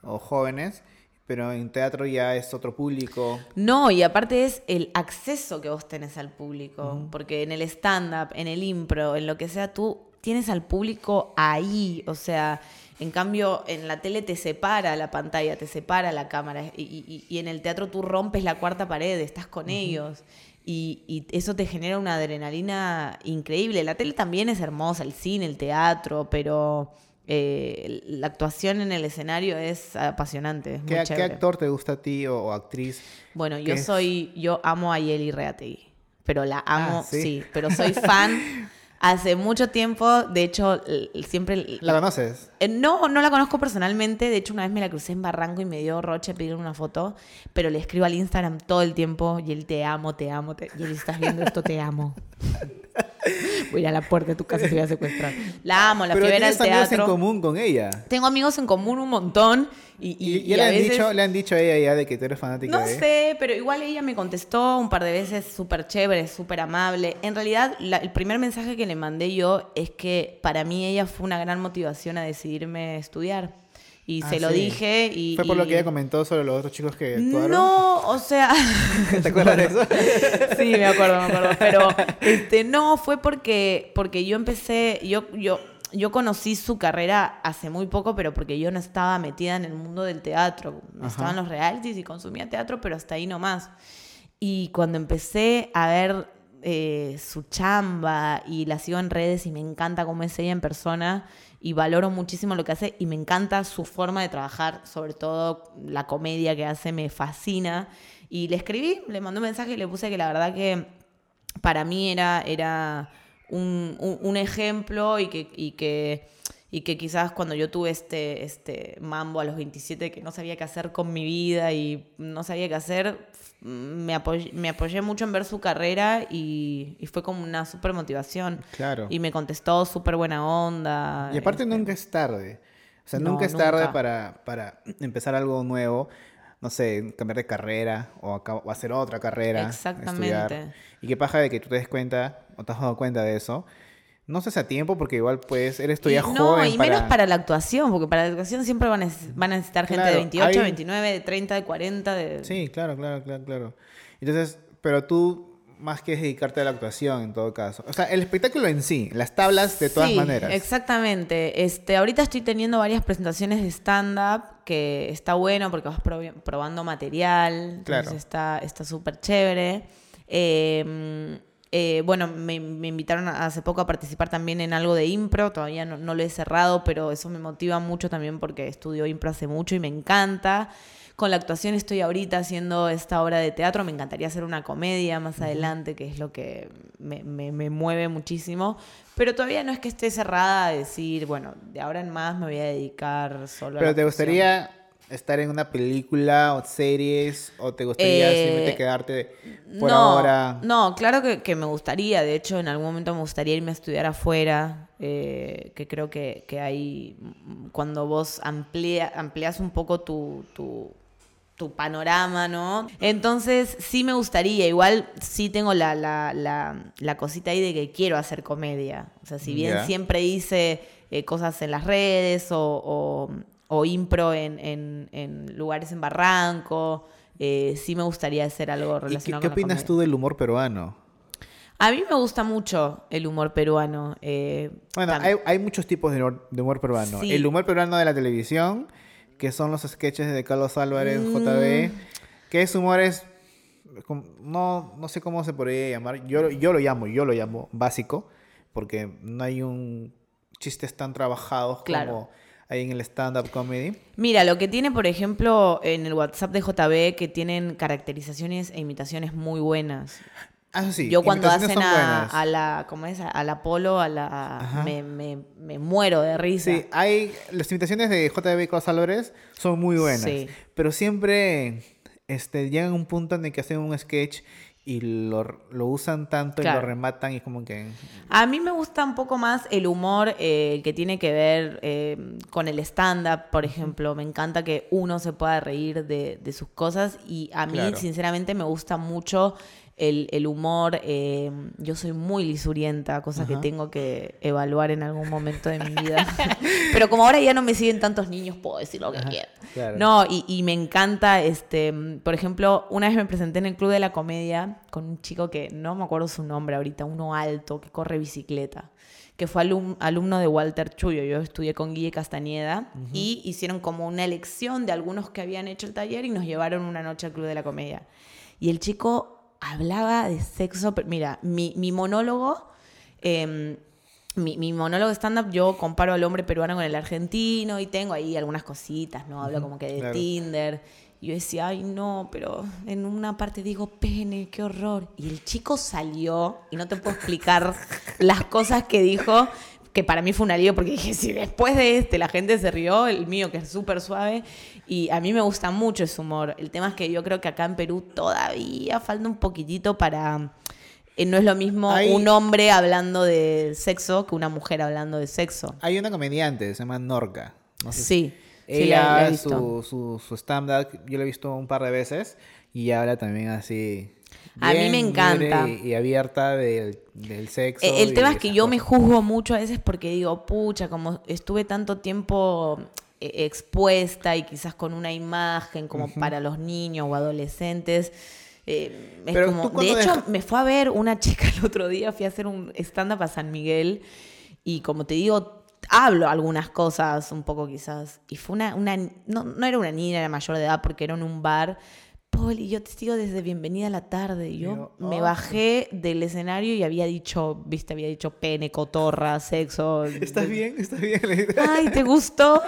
S1: o jóvenes, pero en teatro ya es otro público.
S2: No, y aparte es el acceso que vos tenés al público, porque en el stand-up, en el impro, en lo que sea, tú tienes al público ahí, o sea, en cambio en la tele te separa la pantalla, te separa la cámara, y, y- y en el teatro tú rompes la cuarta pared, estás con ellos. Y, y eso te genera una adrenalina increíble. La tele también es hermosa, el cine, el teatro, pero eh, la actuación en el escenario es apasionante. es muy
S1: ¿Qué, qué
S2: chévere.
S1: actor te gusta a ti o, o actriz?
S2: Bueno,
S1: ¿Qué
S2: yo
S1: es?
S2: soy, yo amo a Yeli Reategui, pero la amo,
S1: Ah, ¿sí?
S2: ¿sí? pero soy fan [LAUGHS] hace mucho tiempo, de hecho, siempre...
S1: ¿La conoces?
S2: Eh, No, no la conozco personalmente, de hecho una vez me la crucé en Barranco y me dio roche pedirle una foto, pero le escribo al Instagram todo el tiempo, y él te amo, te amo, te... Yeli, estás viendo esto, te amo. [LAUGHS] [LAUGHS] Voy a ir a la puerta de tu casa y te voy a secuestrar. La amo, la
S1: Pero
S2: fui a ver al
S1: tienes amigos en
S2: teatro.
S1: común con ella.
S2: Tengo amigos en común un montón y, y,
S1: Y,
S2: y
S1: le,
S2: a
S1: han
S2: veces-
S1: dicho, le han dicho a ella ya de que tú eres fanática
S2: No
S1: de
S2: sé, pero igual ella me contestó un par de veces súper chévere, súper amable. En realidad, la- el primer mensaje que le mandé yo es que para mí ella fue una gran motivación a decidirme estudiar. Y
S1: Ah,
S2: se lo
S1: sí.
S2: dije y...
S1: Fue por lo que ella comentó sobre los otros chicos que actuaron.
S2: No, o sea... [LAUGHS]
S1: ¿Te acuerdas de eso? [LAUGHS]
S2: Sí, me acuerdo, me acuerdo. Pero este, no, fue porque, porque yo empecé, yo, yo, yo conocí su carrera hace muy poco, pero porque yo no estaba metida en el mundo del teatro.
S1: Ajá.
S2: Estaba en los realities y consumía teatro, pero hasta ahí nomás. Y cuando empecé a ver eh, su chamba y la sigo en redes y me encanta cómo es ella en persona y valoro muchísimo lo que hace y me encanta su forma de trabajar, sobre todo la comedia que hace me fascina. Y le escribí, le mandé un mensaje y le puse que la verdad que para mí era, era un, un- un ejemplo y que, y que y que quizás cuando yo tuve este, este mambo a los 27 que no sabía qué hacer con mi vida y no sabía qué hacer, me apoyé, me apoyé mucho en ver su carrera y, y fue como una súper motivación.
S1: Claro.
S2: Y me contestó súper buena onda.
S1: Y aparte
S2: este,
S1: nunca es tarde. O sea,
S2: No,
S1: nunca es tarde para, para empezar algo nuevo. No sé, cambiar de carrera o, o hacer otra carrera.
S2: Exactamente.
S1: Estudiar. Y qué paja de que tú te des cuenta o te has dado cuenta de eso. No sé si a tiempo porque igual pues eres todavía
S2: y no,
S1: joven
S2: y
S1: para...
S2: menos para la actuación, porque para la actuación siempre van a, van a necesitar gente de
S1: Claro,
S2: 28,
S1: hay-
S2: 29, de 30, de 40, de...
S1: Sí, claro, claro, claro, claro. Entonces, pero tú más que dedicarte a la actuación en todo caso. O sea, el espectáculo en sí, las tablas de todas
S2: Sí,
S1: maneras.
S2: Exactamente. Este, ahorita estoy teniendo varias presentaciones de stand-up que está bueno porque vas probando material. Entonces
S1: Claro.
S2: está está súper chévere. Eh, eh, bueno, me, me invitaron a- hace poco a participar también en algo de impro. Todavía no, no lo he cerrado, pero eso me motiva mucho también porque estudio impro hace mucho y me encanta. Con la actuación estoy ahorita haciendo esta obra de teatro. Me encantaría hacer una comedia más adelante, que es lo que me, me- me mueve muchísimo. Pero todavía no es que esté cerrada a decir, bueno, de ahora en más me voy a dedicar solo a la
S1: Pero ¿te
S2: actuación.
S1: gustaría estar en una película o series o te gustaría
S2: Eh,
S1: simplemente quedarte por
S2: no,
S1: ahora?
S2: No, claro que, que me gustaría. De hecho, en algún momento me gustaría irme a estudiar afuera. eh, que creo que, que hay. mm, Cuando vos amplía, amplias un poco tu, tu, tu panorama, ¿no? Entonces, sí me gustaría. Igual sí tengo la, la, la, la cosita ahí de que quiero hacer comedia. O sea, si bien siempre hice eh, cosas en las redes o, o, o impro en, en, en lugares en Barranco. eh, sí me gustaría hacer algo
S1: ¿Y qué,
S2: relacionado
S1: qué
S2: con la
S1: opinas tú del humor peruano?
S2: A mí me gusta mucho el humor peruano. eh,
S1: Bueno, hay, hay muchos tipos de humor, de humor peruano.
S2: Sí.
S1: El humor peruano de la televisión, que son los sketches de Carlos Álvarez,
S2: Mm.
S1: JB, que es humor es... No, no sé cómo se podría llamar. Yo, yo lo llamo, yo lo llamo básico, porque no hay un chistes tan trabajados
S2: Claro.
S1: como hay en el stand-up comedy.
S2: Mira, lo que tiene, por ejemplo, en el WhatsApp de JB, que tienen caracterizaciones e imitaciones muy buenas.
S1: Ah, eso sí.
S2: Yo cuando hacen a, a la, ¿cómo es? A la Polo, a la, me, me, me muero de risa.
S1: Sí, hay las imitaciones de JB Carlos Álvarez son muy buenas,
S2: Sí.
S1: pero siempre este llegan a un punto en el que hacen un sketch y lo, lo usan tanto y lo rematan y es como que
S2: A mí me gusta un poco más el humor eh, que tiene que ver eh, con el stand-up, por ejemplo. Me encanta que uno se pueda reír de, de sus cosas y a mí,
S1: Claro.
S2: sinceramente, me gusta mucho el, el humor. eh, yo soy muy lisurienta, cosa que tengo que evaluar en algún momento de mi vida. [LAUGHS] [LAUGHS] Pero como ahora ya no me siguen tantos niños, puedo decir lo que quiera.
S1: claro.
S2: No, y, y me encanta, este, mm, por ejemplo, una vez me presenté en el Club de la Comedia con un chico que no me acuerdo su nombre ahorita, uno alto, que corre bicicleta, que fue alum- alumno de Walter Chuyo. Yo estudié con Guille Castañeda y hicieron como una elección de algunos que habían hecho el taller y nos llevaron una noche al Club de la Comedia. Y el chico hablaba de sexo, pero mira, mi, mi monólogo... em, mi, mi monólogo stand-up yo comparo al hombre peruano con el argentino y tengo ahí algunas cositas, ¿no? Hablo como que de
S1: claro.
S2: Tinder. Y yo decía, ay, no, pero en una parte digo, pene, qué horror. Y el chico salió y no te puedo explicar [LAUGHS] las cosas que dijo, que para mí fue un alivio porque dije, si después de este la gente se rió, el mío que es súper suave, y a mí me gusta mucho ese humor. El tema es que yo creo que acá en Perú todavía falta un poquitito para eh, no es lo mismo
S1: Hay-
S2: un hombre hablando de sexo que una mujer hablando de sexo.
S1: Hay una comediante, se llama Norca. No sé si-
S2: Sí,
S1: Ella,
S2: la, la he visto.
S1: su, su, su stand-up, yo lo he visto un par de veces y habla también así.
S2: A mí me encanta.
S1: Y, y abierta del, del sexo.
S2: El tema es que yo me juzgo mucho a veces porque digo, pucha, como estuve tanto tiempo expuesta y quizás con una imagen como para los niños o adolescentes. eh, es
S1: Pero
S2: como,
S1: tú
S2: de hecho,
S1: deja-
S2: me fue a ver una [LAUGHS] chica el otro día, fui a hacer un stand-up a San Miguel y como te digo, hablo algunas cosas un poco quizás. Y fue una, una no, no era una niña, era mayor de edad porque era en un bar. Paul, y yo te sigo desde Bienvenida a la tarde. Y yo me
S1: oh.
S2: bajé del escenario y había dicho, viste, había dicho pene, cotorra, sexo.
S1: ¿Estás bien? ¿Estás bien?
S2: Ay, ¿te [LAUGHS] gustó?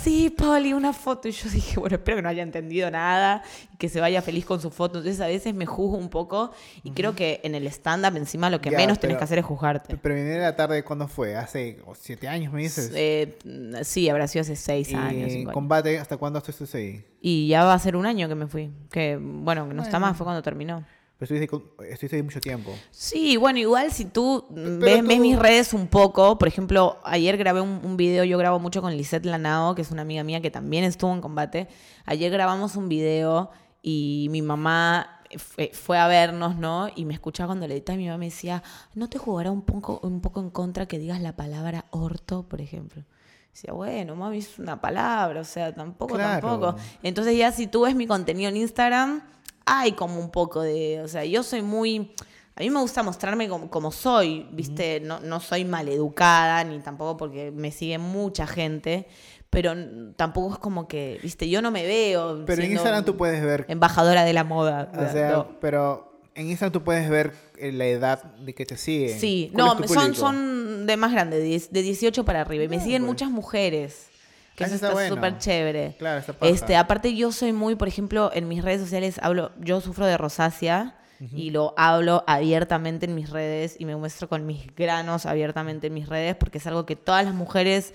S2: Sí, Pauli, una foto. Y yo dije, bueno, espero que no haya entendido nada y que se vaya feliz con su foto. Entonces a veces me juzgo un poco y creo que en el stand-up encima lo que
S1: Ya,
S2: menos tenés
S1: pero-
S2: que hacer es juzgarte.
S1: Pero venir a la tarde, ¿cuándo fue? ¿Hace siete años, me dices?
S2: Eh, sí, habrá sido hace seis
S1: y
S2: años. años.
S1: combate, ¿hasta cuándo estuviste ahí?
S2: Y ya va a ser un año que me fui. Que, bueno, que no está más, fue cuando terminó.
S1: Pero estuviste, con- estuviste ahí mucho tiempo.
S2: Sí, bueno, igual si tú ves,
S1: tú-
S2: ves mis redes un poco, por ejemplo, ayer grabé un, un video, yo grabo mucho con Lisette Lanao, que es una amiga mía que también estuvo en combate. Ayer grabamos un video y mi mamá fue, fue a vernos, ¿no? Y me escuchaba cuando le editaba y mi mamá me decía, ¿no te jugará un poco, un poco en contra que digas la palabra orto, por ejemplo? Decía, bueno, mami, es una palabra, o sea, tampoco,
S1: Claro.
S2: tampoco. Entonces ya si tú ves mi contenido en Instagram, hay como un poco de, o sea, yo soy muy, a mí me gusta mostrarme como, como soy, ¿viste? No, no soy maleducada, ni tampoco porque me sigue mucha gente, pero tampoco es como que, ¿viste? Yo no me veo
S1: Pero en Instagram tú puedes ver,
S2: embajadora de la moda.
S1: o sea,
S2: no.
S1: pero en Instagram tú puedes ver la edad de que te siguen.
S2: Sí,
S1: ¿Cuál
S2: no, son, son de más grande, de, 10 de 18 para arriba. Y me
S1: Ah,
S2: siguen
S1: pues.
S2: muchas mujeres. Que
S1: Ah,
S2: eso está
S1: bueno.
S2: súper chévere.
S1: Claro, está paja.
S2: Este, aparte yo soy muy, por ejemplo, en mis redes sociales hablo, yo sufro de rosácea y lo hablo abiertamente en mis redes y me muestro con mis granos abiertamente en mis redes porque es algo que todas las mujeres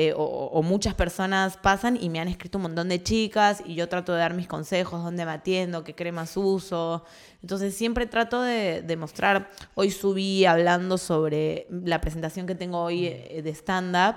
S2: eh, o, o muchas personas pasan y me han escrito un montón de chicas y yo trato de dar mis consejos, dónde me atiendo, qué cremas uso. Entonces siempre trato de, de mostrar, hoy subí hablando sobre la presentación que tengo hoy eh, de stand-up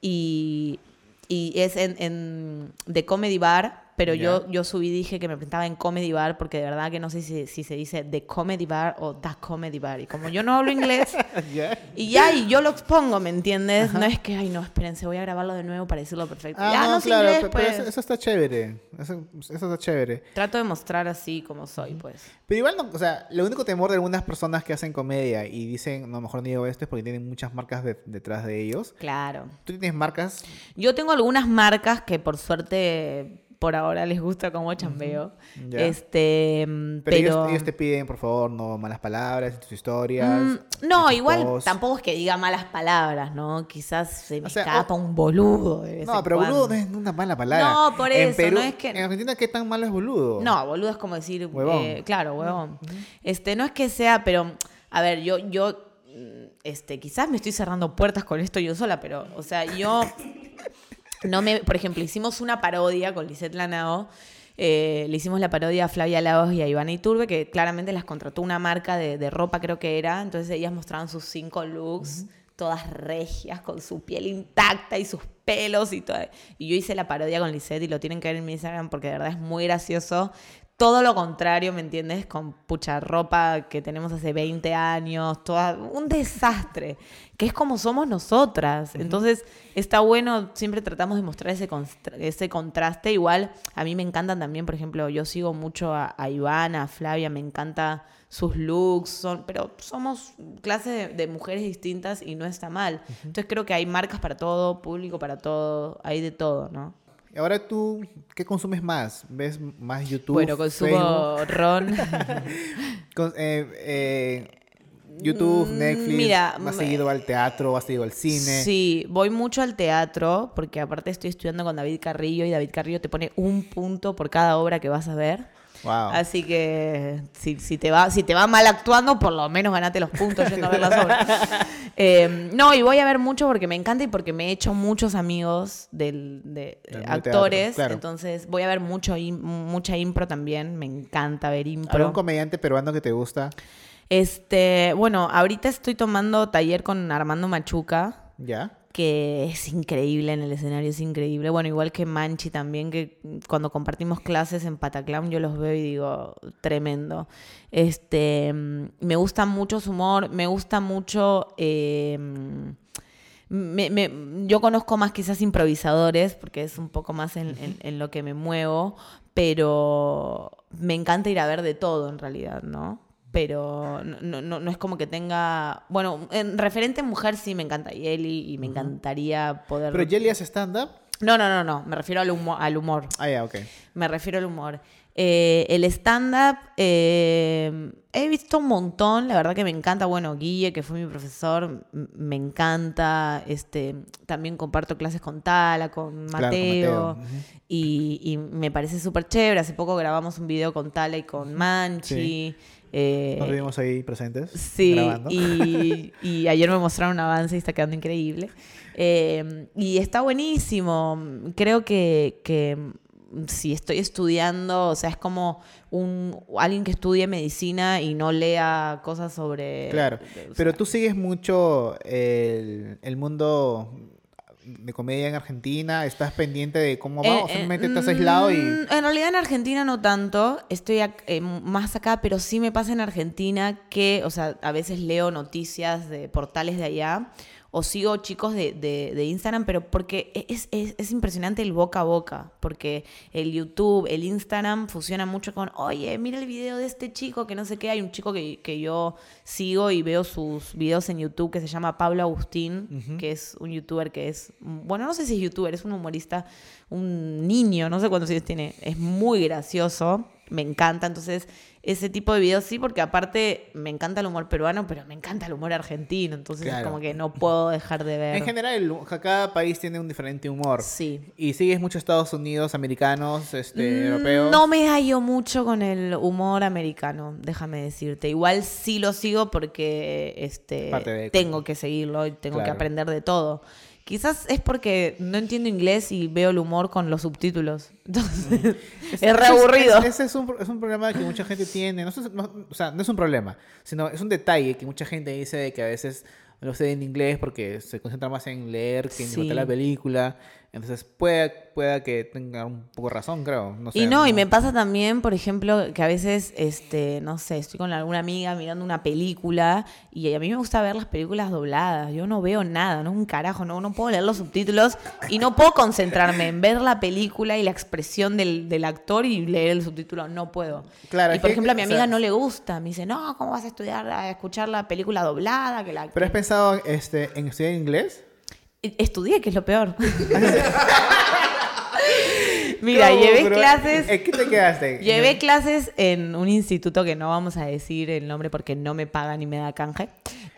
S2: y, y es en, en The Comedy Bar, pero yo, yo subí y dije que me presentaba en Comedy Bar porque de verdad que no sé si, si se dice The Comedy Bar o The Comedy Bar. Y como yo no hablo inglés, [LAUGHS] y ya, y yo lo expongo, ¿me entiendes? No es que, ay, no, espérense, voy a grabarlo de nuevo para decirlo perfecto.
S1: Ah,
S2: ya,
S1: no,
S2: no,
S1: claro,
S2: inglés,
S1: pero
S2: pues.
S1: eso, eso está chévere. Eso, eso está chévere.
S2: Trato de mostrar así como soy, pues.
S1: Pero igual, no, o sea, lo único temor de algunas personas que hacen comedia y dicen, no, mejor no digo esto es porque tienen muchas marcas de- detrás de ellos.
S2: Claro.
S1: ¿Tú tienes marcas?
S2: Yo tengo algunas marcas que por suerte por ahora les gusta cómo chambeo. Este, mm,
S1: Pero,
S2: pero,
S1: ellos, ellos te piden, por favor, no malas palabras en tus historias.
S2: Mm,
S1: en
S2: no, igual
S1: posts.
S2: tampoco es que diga malas palabras, ¿no? Quizás se me
S1: O sea,
S2: escapa
S1: o-
S2: un boludo. de vez
S1: No,
S2: en
S1: pero
S2: cuando.
S1: boludo no es una mala palabra.
S2: No, por
S1: En
S2: eso,
S1: Perú-
S2: no es que-
S1: En Argentina, ¿qué tan malo es boludo?
S2: No, boludo es como decir,
S1: Huevón.
S2: eh, claro, huevón. Este, no es que sea, pero, a ver, yo, yo, mm, este, quizás me estoy cerrando puertas con esto yo sola, pero, o sea, yo [LAUGHS] no me, por ejemplo, hicimos una parodia con Lisette Lanao. eh, le hicimos la parodia a Flavia Lagos y a Ivana Iturbe, que claramente las contrató una marca de, de ropa, creo que era. Entonces ellas mostraban sus cinco looks, todas regias, con su piel intacta y sus pelos y todo. Y yo hice la parodia con Lisette y lo tienen que ver en mi Instagram porque de verdad es muy gracioso. Todo lo contrario, ¿me entiendes? Con pucha ropa que tenemos hace 20 años, toda, un desastre, que es como somos nosotras. Entonces, está bueno, siempre tratamos de mostrar ese, contraste. Igual, a mí me encantan también, por ejemplo, yo sigo mucho a, a Ivana, a Flavia, me encanta sus looks, son, pero somos clases de, de mujeres distintas y no está mal. Entonces, creo que hay marcas para todo, público para todo, hay de todo, ¿no?
S1: Y Ahora tú, ¿qué consumes más? ¿Ves más YouTube?
S2: bueno, consumo
S1: Facebook?
S2: ron. [LAUGHS]
S1: Con- eh, eh, YouTube,
S2: Mm,
S1: Netflix,
S2: mira,
S1: ¿vas
S2: me-
S1: seguido al teatro, vas seguido al cine?
S2: Sí, voy mucho al teatro porque aparte estoy estudiando con David Carrillo y David Carrillo te pone un punto por cada obra que vas a ver.
S1: Wow.
S2: Así que si, si te va, si te va mal actuando, por lo menos ganate los puntos yendo a ver las obras. [LAUGHS] Eh, no, y voy a ver mucho porque me encanta y porque me he hecho muchos amigos del, de
S1: Del
S2: actores.
S1: teatro, claro.
S2: Entonces voy a ver mucho mucha impro también. Me encanta ver impro.
S1: ¿Algún comediante peruano que te gusta?
S2: Este, bueno, ahorita estoy tomando taller con Armando Machuca,
S1: ¿Ya?
S2: Que es increíble en el escenario, es increíble. Bueno, igual que Manchi también, que cuando compartimos clases en Pataclown yo los veo y digo, tremendo. Este, mm, me gusta mucho su humor, me gusta mucho... eh, me- me- yo conozco más quizás improvisadores, porque es un poco más en, en- en lo que me muevo, pero me encanta ir a ver de todo en realidad, ¿no? Pero no, no, no es como que tenga... Bueno, en referente mujer sí me encanta Yeli y me encantaría poder...
S1: ¿Pero Jelly hace stand-up?
S2: No, no, no, no, me refiero al humor. Al humor.
S1: Ah, ya, ok.
S2: Me refiero al humor. Eh, el stand-up, eh, he visto un montón, la verdad que me encanta. Bueno, Guille, que fue mi profesor, me encanta. Este, también comparto clases con Tala, con
S1: Claro, con
S2: Mateo. Y, y me parece súper chévere. Hace poco grabamos un video con Tala y con Manchi. Eh,
S1: Nos vimos ahí presentes.
S2: Sí,
S1: grabando.
S2: y, [LAUGHS] y ayer me mostraron un avance y está quedando increíble. Eh, y está buenísimo. Creo que, que si estoy estudiando, o sea, es como un alguien que estudie medicina y no lea cosas sobre...
S1: Claro,
S2: o sea,
S1: pero tú sigues mucho el, el mundo de comedia en Argentina, estás pendiente de cómo va,
S2: Eh,
S1: o
S2: eh,
S1: simplemente estás aislado y...
S2: mm, En realidad en Argentina no tanto, estoy eh, más acá, pero sí me pasa en Argentina que, o sea, a veces leo noticias de portales de allá o sigo chicos de, de- de Instagram, pero porque e, es, es- es impresionante el boca a boca, porque el YouTube, el Instagram funciona mucho con, oye, mira el video de este chico que no sé qué, hay un chico que, que yo sigo y veo sus videos en YouTube que se llama Pablo Agustín, que es un youtuber que es, bueno, no sé si es youtuber, es un humorista, un niño, no sé cuántos años tiene, es muy gracioso, me encanta, entonces ese tipo de videos sí, porque aparte me encanta el humor peruano, pero me encanta el humor argentino, entonces es como que no puedo dejar de ver.
S1: En general, el- cada país tiene un diferente humor.
S2: Sí.
S1: Y sigues mucho Estados Unidos, americanos, este,
S2: Mm,
S1: europeos.
S2: No me hallo mucho con el humor americano, déjame decirte. Igual sí lo sigo porque este, tengo que seguirlo y tengo que aprender de todo. Quizás es porque no entiendo inglés y veo el humor con los subtítulos. [LAUGHS] Entonces, es,
S1: Ese
S2: re aburrido.
S1: es- Ese es, un, es un problema que mucha gente tiene. No, es- no- o sea, no es un problema, sino es un detalle que mucha gente dice de que a veces lo sé en inglés porque se concentra más en leer que en
S2: Sí.
S1: la película. Entonces puede, pueda que tenga un poco razón, creo. No sé,
S2: Y no, y me pasa también, por ejemplo, que a veces, este, no sé, estoy con alguna amiga mirando una película y a mí me gusta ver las películas dobladas. Yo no veo nada, no un carajo, no, no puedo leer los subtítulos y no puedo concentrarme en ver la película y la expresión del, del actor y leer el subtítulo. No puedo.
S1: Claro,
S2: y por
S1: que-
S2: ejemplo, a mi
S1: o
S2: amiga
S1: sea-
S2: no le gusta. Me dice, no, ¿cómo vas a estudiar, a escuchar la película doblada? Que la...
S1: ¿Pero has pensado este, en estudiar inglés?
S2: Estudié, que es lo peor. [LAUGHS] Mira,
S1: ¿Cómo,
S2: llevé
S1: bro?
S2: clases.
S1: ¿En qué te quedaste? [LAUGHS]
S2: Llevé clases en un instituto que no vamos a decir el nombre porque no me paga ni me da canje.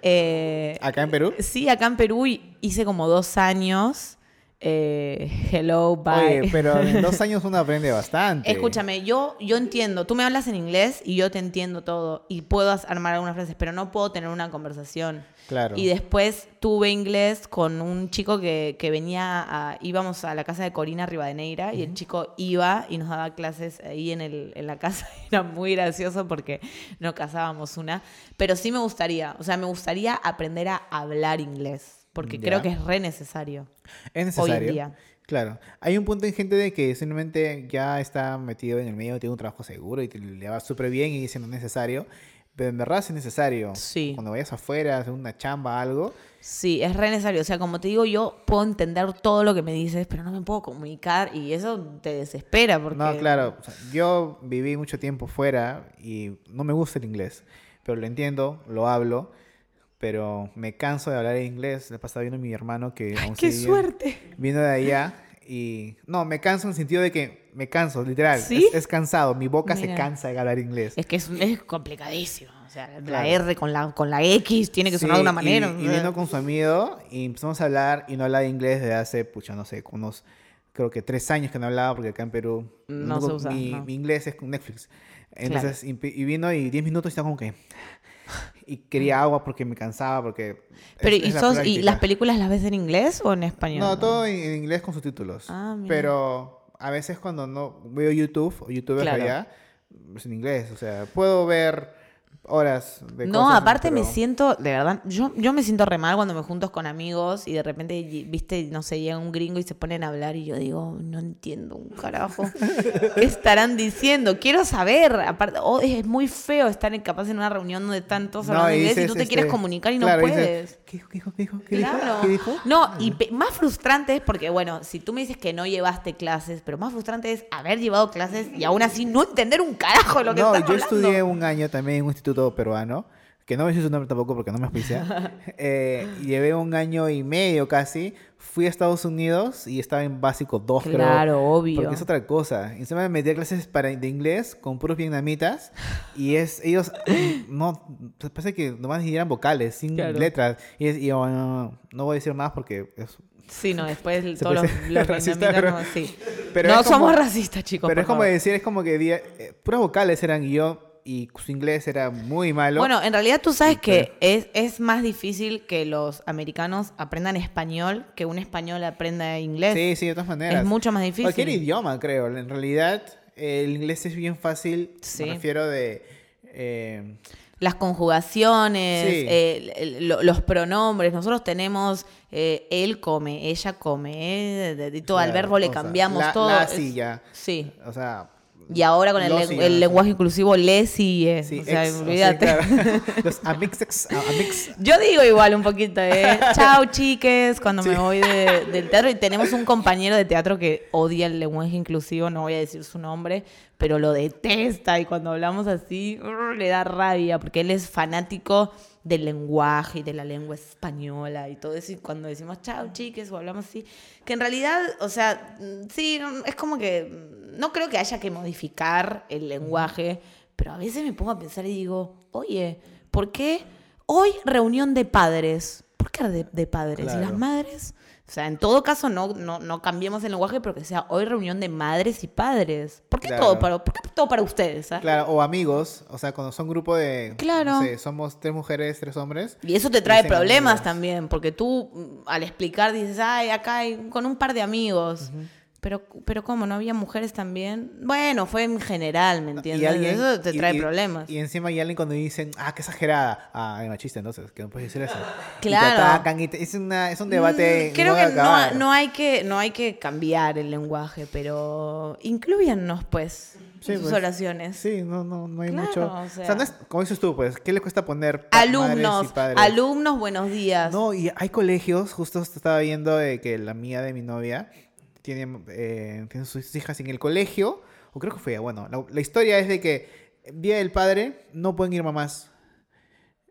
S2: Eh,
S1: ¿Acá en Perú?
S2: sí, acá en Perú hice como dos años. Eh, [LAUGHS] hello, bye.
S1: Oye, pero en [LAUGHS] dos años uno aprende bastante.
S2: Escúchame, yo, yo entiendo, tú me hablas en inglés y yo te entiendo todo y puedo armar algunas frases, pero no puedo tener una conversación.
S1: Claro.
S2: Y después tuve inglés con un chico que, que venía, a, íbamos a la casa de Corina Rivadeneira y el chico iba y nos daba clases ahí en, el, en la casa. [LAUGHS] Era muy gracioso porque no casábamos una. Pero sí me gustaría, o sea, me gustaría aprender a hablar inglés porque
S1: Ya.
S2: creo que es re necesario.
S1: Es necesario.
S2: Hoy en día.
S1: Claro. Hay un punto en gente de que simplemente ya está metido en el medio, tiene un trabajo seguro y te- le va súper bien y dice no es necesario. Pero en verdad es necesario.
S2: Sí.
S1: Cuando vayas afuera, hacer una chamba, algo.
S2: Sí, es re necesario. O sea, como te digo, yo puedo entender todo lo que me dices, pero no me puedo comunicar y eso te desespera porque...
S1: No, claro. o sea, yo viví mucho tiempo fuera y no me gusta el inglés. Pero lo entiendo, lo hablo. Pero me canso de hablar inglés. Le pasaba viendo a mi hermano que... aún
S2: ¡Qué suerte!
S1: Vino de allá y... No, me canso en el sentido de que me canso, literal.
S2: ¿Sí?
S1: Es, es cansado. Mi boca se
S2: Mira.
S1: cansa de hablar inglés.
S2: Es que es, es complicadísimo. O sea, la
S1: Claro.
S2: R con la, con la X tiene que sonar de una manera.
S1: Y, y vino con su amigo y empezamos a hablar y no hablaba inglés desde hace, pucha, no sé, unos, creo que tres años que no hablaba porque acá en Perú
S2: No se usa,
S1: mi,
S2: no.
S1: mi inglés es con Netflix. Entonces, y, y vino y diez minutos y estaba como que... Y quería agua porque me cansaba, porque...
S2: Pero,
S1: es-
S2: ¿y,
S1: es la
S2: sos- ¿y
S1: práctica.
S2: las películas las ves en inglés o en español?
S1: No, todo en, en inglés con subtítulos.
S2: Ah, mira.
S1: Pero a veces cuando no veo YouTube o YouTubers
S2: Claro.
S1: allá, es en inglés. O sea, puedo ver horas de
S2: No,
S1: cosas,
S2: aparte me siento, de verdad, yo, yo me siento re mal cuando me junto con amigos y de repente, y- viste, no sé, llega un gringo y se ponen a hablar y yo digo, no entiendo un carajo. [LAUGHS] ¿Qué estarán diciendo? Quiero saber. Aparte, oh, es muy feo estar capaz en una reunión donde están todos
S1: No,
S2: hablando
S1: y
S2: inglés y
S1: dices,
S2: tú te
S1: este,
S2: quieres comunicar y no
S1: dices,
S2: puedes.
S1: ¿Qué dijo? ¿Qué dijo? ¿Qué dijo? ¿Qué dijo?
S2: Claro.
S1: ¿Qué dijo?
S2: No, y más frustrante es porque, bueno, si tú me dices que no llevaste clases, pero más frustrante es haber llevado clases y aún así no entender un carajo lo que
S1: No, yo
S2: hablando.
S1: estudié un año también en un instituto peruano, que no me sé su nombre tampoco porque no me auspicia. [LAUGHS] Eh, llevé un año y medio casi. Fui a Estados Unidos y estaba en básico 2, creo.
S2: Claro, obvio.
S1: Porque es otra cosa. Encima me metí a clases para, de inglés con puros vietnamitas. Y es, ellos mm, no, parece que nomás eran vocales, sin
S2: Claro.
S1: letras. Y, es, y yo, no, no voy a decir más porque es
S2: Sí, no, después [LAUGHS]
S1: Se
S2: todos los, los [LAUGHS]
S1: racista, pero-
S2: no, sí.
S1: pero
S2: no
S1: como-
S2: somos racistas, chicos.
S1: Pero es como
S2: favor.
S1: decir, es como que eh, puras vocales eran y yo y su inglés era muy malo.
S2: Bueno, en realidad tú sabes que es, es más difícil que los americanos aprendan español que un español aprenda inglés.
S1: sí, sí, de todas maneras.
S2: Es mucho más difícil.
S1: Cualquier idioma, creo. En realidad, eh, el inglés es bien fácil.
S2: Sí.
S1: Me refiero de. eh,
S2: Las conjugaciones,
S1: Sí.
S2: eh, los pronombres. Nosotros tenemos eh, él come, ella come, de todo al verbo le cambiamos
S1: la-
S2: todo.
S1: la
S2: es-
S1: silla.
S2: Sí.
S1: O sea.
S2: Y ahora con el, lenguaje inclusivo le sigue.
S1: Sí,
S2: o sea,
S1: ex, o sí,
S2: olvídate.
S1: claro. [LAUGHS] Los amixex, a- amix.
S2: Yo digo igual un poquito, ¿eh? [LAUGHS] Chao, chiques, cuando me voy de- del teatro. Y tenemos un compañero de teatro que odia el lenguaje inclusivo, no voy a decir su nombre, pero lo detesta. Y cuando hablamos así, urr, le da rabia, porque él es fanático del lenguaje y de la lengua española y todo eso. Y cuando decimos chao, chiques, o hablamos así, que en realidad, o sea, sí, no- es como que no creo que haya que modificar el lenguaje, pero a veces me pongo a pensar y digo, oye, ¿por qué hoy reunión de padres? ¿Por qué de, de padres? ¿Y las madres? O sea, en todo caso, no, no, no cambiemos el lenguaje, pero que sea hoy reunión de madres y padres. ¿Por qué,
S1: Claro.
S2: todo, para, por qué todo para ustedes? ah?
S1: Claro, o amigos. O sea, cuando son grupo de.
S2: Claro.
S1: No sé, somos tres mujeres, tres hombres.
S2: Y eso te trae problemas
S1: amigos.
S2: también, porque tú mm, al explicar dices, ay, acá hay con un par de amigos. Pero, pero ¿cómo? ¿No había mujeres también? Bueno, fue en general, ¿me entiendes?
S1: alguien-
S2: eso te
S1: y-
S2: trae
S1: y-
S2: problemas.
S1: Y encima hay alguien cuando dicen, ah, qué exagerada. Ah, es machista entonces, que no puedes decir eso. Y te
S2: Claro.
S1: atacan y te- es, una, es un debate.
S2: Mm, Creo que no, hay que no hay que cambiar el lenguaje, pero incluyannos pues
S1: Sí,
S2: en sus
S1: pues,
S2: oraciones.
S1: Sí, no, no, no hay
S2: Claro,
S1: mucho.
S2: o
S1: O sea, no es, como dices tú, pues, ¿qué le cuesta poner
S2: Alumnos,
S1: y padres?
S2: alumnos, buenos días.
S1: No, y hay colegios, justo estaba viendo de que la mía de mi novia tiene, eh, tiene sus hijas en el colegio, o creo que fue, bueno, la, la historia es de que Día del Padre no pueden ir mamás.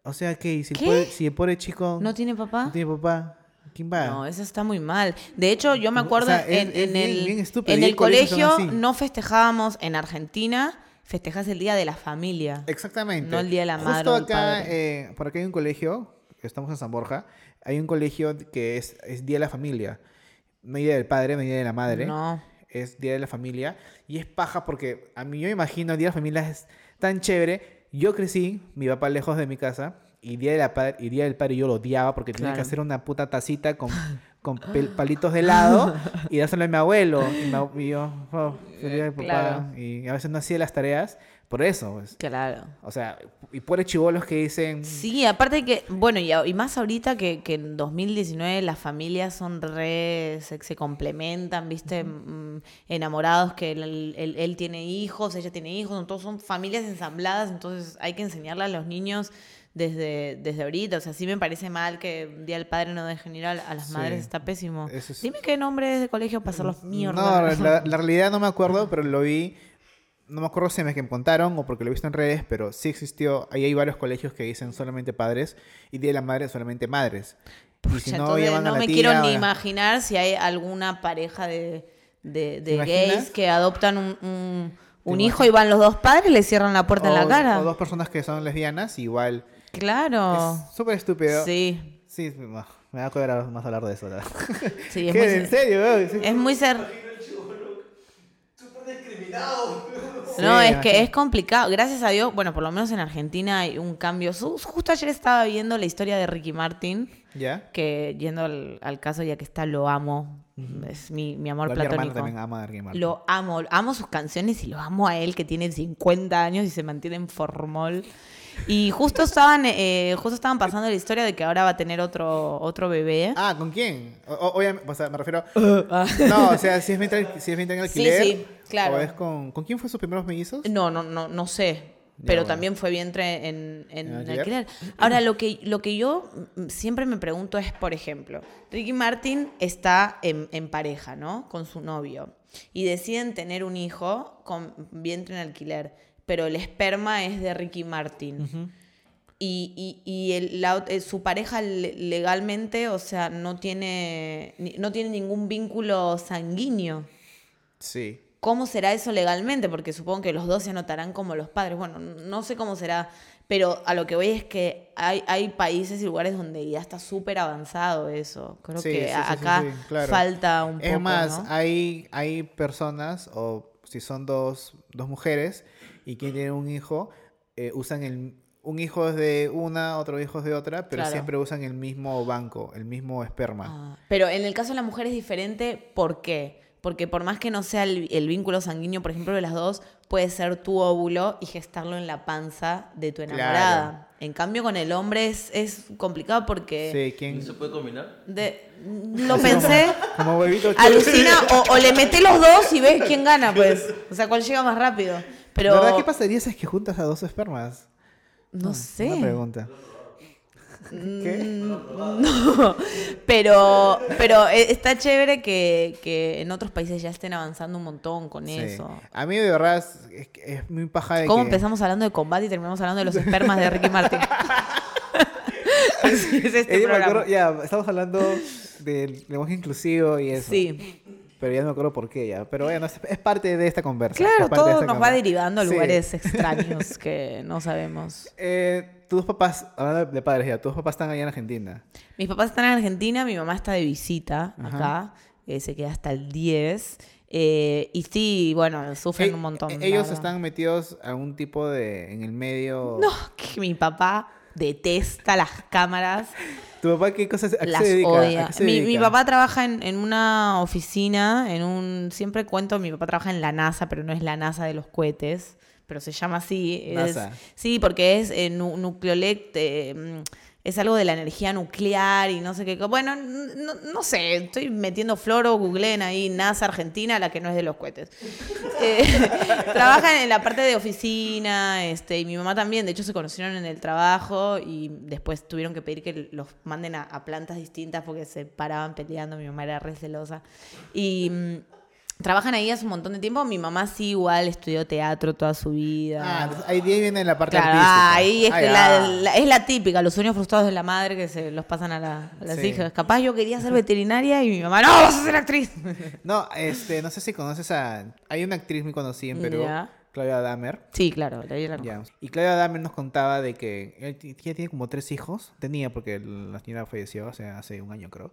S1: O sea que si, el
S2: ¿Qué?
S1: pobre- si el pobre chico
S2: ¿No tiene papá?
S1: no tiene papá, ¿quién va?
S2: No, eso está muy mal. De hecho, yo me
S1: O
S2: acuerdo
S1: sea, es-
S2: en,
S1: es
S2: en
S1: bien-
S2: el,
S1: bien estúpido,
S2: en el colegio no festejábamos en Argentina, festejas el Día de la Familia.
S1: Exactamente.
S2: No el Día de la Madre
S1: Justo
S2: o
S1: acá, eh, por acá hay un colegio, estamos en San Borja, hay un colegio que es, es Día de la Familia. No hay Día del Padre, no hay Día de la Madre.
S2: No.
S1: Es Día de la Familia. Y es paja porque a mí yo me imagino Día de la Familia es tan chévere. Yo crecí, mi papá lejos de mi casa, y Día, de la pa- y Día del Padre yo lo odiaba porque tenía que
S2: Claro.
S1: hacer una puta tacita con, con palitos de helado y dárselo a mi abuelo. Y, mi y yo, oh, de papá.
S2: Claro.
S1: Y a veces no hacía las tareas por eso. pues.
S2: Claro.
S1: O sea, y por chivolos que dicen.
S2: Sí, aparte que, bueno, y, más ahorita que, que en 2019 las familias son re, se, se complementan, ¿viste? Mm, enamorados, que él, él- él tiene hijos, ella tiene hijos, todos son familias ensambladas, entonces hay que enseñarle a los niños desde, desde ahorita. O sea, sí me parece mal que un día el padre no deje ir a, a las
S1: Sí,
S2: madres, está pésimo.
S1: es-
S2: Dime qué nombre es de colegio para hacerlos mierda.
S1: No, la, [LAUGHS] la realidad no me acuerdo, pero lo vi. No me acuerdo si me que contaron o porque lo he visto en redes, pero sí existió. Ahí hay varios colegios que dicen solamente padres y Día de la Madre solamente madres. Y si
S2: Pucha,
S1: no,
S2: entonces me
S1: tía
S2: quiero ni imaginar si hay alguna pareja de, de, gays que adoptan un, un, un
S1: ¿Te
S2: hijo y van los dos padres y le cierran la puerta en la cara.
S1: O dos personas que son lesbianas, igual.
S2: Claro.
S1: Es súper estúpido.
S2: Sí,
S1: Sí, me va a cobrar más hablar de eso. la-
S2: sí, [LAUGHS] es
S1: ¿Qué?
S2: muy,
S1: ¿En serio?
S2: es muy ser... No,
S1: Sí,
S2: es que es complicado. Gracias a Dios, bueno, por lo menos en Argentina hay un cambio. Justo ayer estaba viendo la historia de Ricky Martin,
S1: ¿Ya?
S2: que yendo al, al caso ya que está, lo amo. Es mi, mi amor
S1: mi hermana
S2: platónico.
S1: también ama a Ricky Martin.
S2: Lo amo, amo sus canciones y lo amo a él que tiene 50 años y se mantiene en formol. Y justo estaban, eh, justo estaban pasando la historia de que ahora va a tener otro, otro bebé.
S1: Ah, ¿con quién? O- o- obviamente, o sea, me refiero... [LAUGHS] No, o sea, si es mientras, si es mientras en
S2: Sí,
S1: alquiler...
S2: sí, claro.
S1: ¿O es con... ¿Con quién fue sus primeros mellizos?
S2: No, no, no, no sé.
S1: Ya,
S2: Pero
S1: bueno.
S2: también fue vientre en, en
S1: ¿En
S2: alquiler?
S1: alquiler?
S2: Ahora, lo que, lo que yo siempre me pregunto es, por ejemplo, Ricky Martin está en, en pareja, ¿no? Con su novio. Y deciden tener un hijo con vientre en alquiler. Pero el esperma es de Ricky Martin. Y, y- y el- la eh, su pareja le- legalmente, o sea, no tiene, no tiene ningún vínculo sanguíneo.
S1: Sí.
S2: ¿Cómo será eso legalmente? Porque supongo que los dos se anotarán como los padres. Bueno, no sé cómo será, pero a lo que voy es que hay, hay países y lugares donde ya está súper avanzado eso. Creo
S1: Sí,
S2: que
S1: sí,
S2: acá
S1: sí, claro.
S2: falta un poco.
S1: Es más,
S2: ¿no?
S1: hay, hay personas, o si son dos, dos mujeres y quien tiene un hijo, eh, usan el... Un hijo es de una, otro hijo es de otra, pero
S2: Claro.
S1: siempre usan el mismo banco, el mismo esperma.
S2: Ah, pero en el caso de la mujer es diferente, ¿por qué? Porque por más que no sea el, el vínculo sanguíneo, por ejemplo, de las dos, puede ser tu óvulo y gestarlo en la panza de tu enamorada. En cambio, con el hombre es, es complicado porque
S1: Sí, ¿quién?
S3: ¿No se puede combinar?
S2: de- [LAUGHS] lo pensé,
S1: Como huevito
S2: alucina, o, o le mete los dos y ves quién gana, pues. [LAUGHS] O sea, cuál llega más rápido. Pero
S1: ¿Verdad qué pasaría si es que juntas a dos espermas?
S2: no
S1: Una
S2: sé.
S1: pregunta. ¿Qué? [LAUGHS]
S2: No, pero, pero e- está chévere que, que en otros países ya estén avanzando un montón con
S1: Sí.
S2: eso.
S1: A mí de verdad es, es muy paja de
S2: ¿Cómo
S1: que...
S2: empezamos hablando de combate y terminamos hablando de los espermas de Ricky Martin? [LAUGHS] [LAUGHS] Así es este
S1: Eh,
S2: programa.
S1: acuerdo- ya, estamos hablando del lenguaje inclusivo y eso.
S2: Sí,
S1: Pero ya no me acuerdo por qué ya. Pero bueno, es, es parte de esta conversa.
S2: claro, todo nos va derivando a
S1: Sí.
S2: lugares [LAUGHS] extraños que no sabemos.
S1: Eh, tus papás, hablando de padres ya, tus papás están allá en Argentina.
S2: Mis papás están en Argentina, mi mamá está de visita
S1: Ajá.
S2: acá, eh, se queda hasta el 10. eh, y sí, bueno, sufren
S1: Eh,
S2: un montón.
S1: ellos están metidos a un tipo de... en el medio...
S2: No, que mi papá detesta las cámaras,
S1: ¿Tu papá qué cosas a qué
S2: las
S1: se dedica? ¿A
S2: odia.
S1: qué se
S2: Mi, papá trabaja en, en una oficina, en un... Siempre cuento, mi papá trabaja en la NASA, pero no es la NASA de los cohetes, pero se llama así. es-
S1: NASA.
S2: sí, porque es eh, nu- nucleolect... eh, es algo de la energía nuclear y no sé qué. Bueno, no, no sé, estoy metiendo floro, googleen ahí NASA Argentina, la que no es de los cohetes. [LAUGHS] Eh, [LAUGHS] trabajan en la parte de oficina, este, y mi mamá también, de hecho se conocieron en el trabajo y después tuvieron que pedir que los manden a, a plantas distintas porque se paraban peleando, mi mamá era re celosa. Y mm, trabajan ahí hace un montón de tiempo, mi mamá sí igual estudió teatro toda su vida.
S1: Ah, ahí viene la parte
S2: Claro,
S1: artística.
S2: ahí es, que la, la- es la típica, los sueños frustrados de la madre que se los pasan a, la- a las
S1: Sí.
S2: hijas. Capaz yo quería ser veterinaria y mi mamá, no, vas a ser actriz. [LAUGHS]
S1: No, este, no sé si conoces a... Hay una actriz muy conocida en Perú. Claudia Damer.
S2: Sí, claro, la.
S1: Y Claudia Damer nos contaba de que ella ti- ella tiene como tres hijos. Tenía porque la señora falleció hace, hace un año, creo.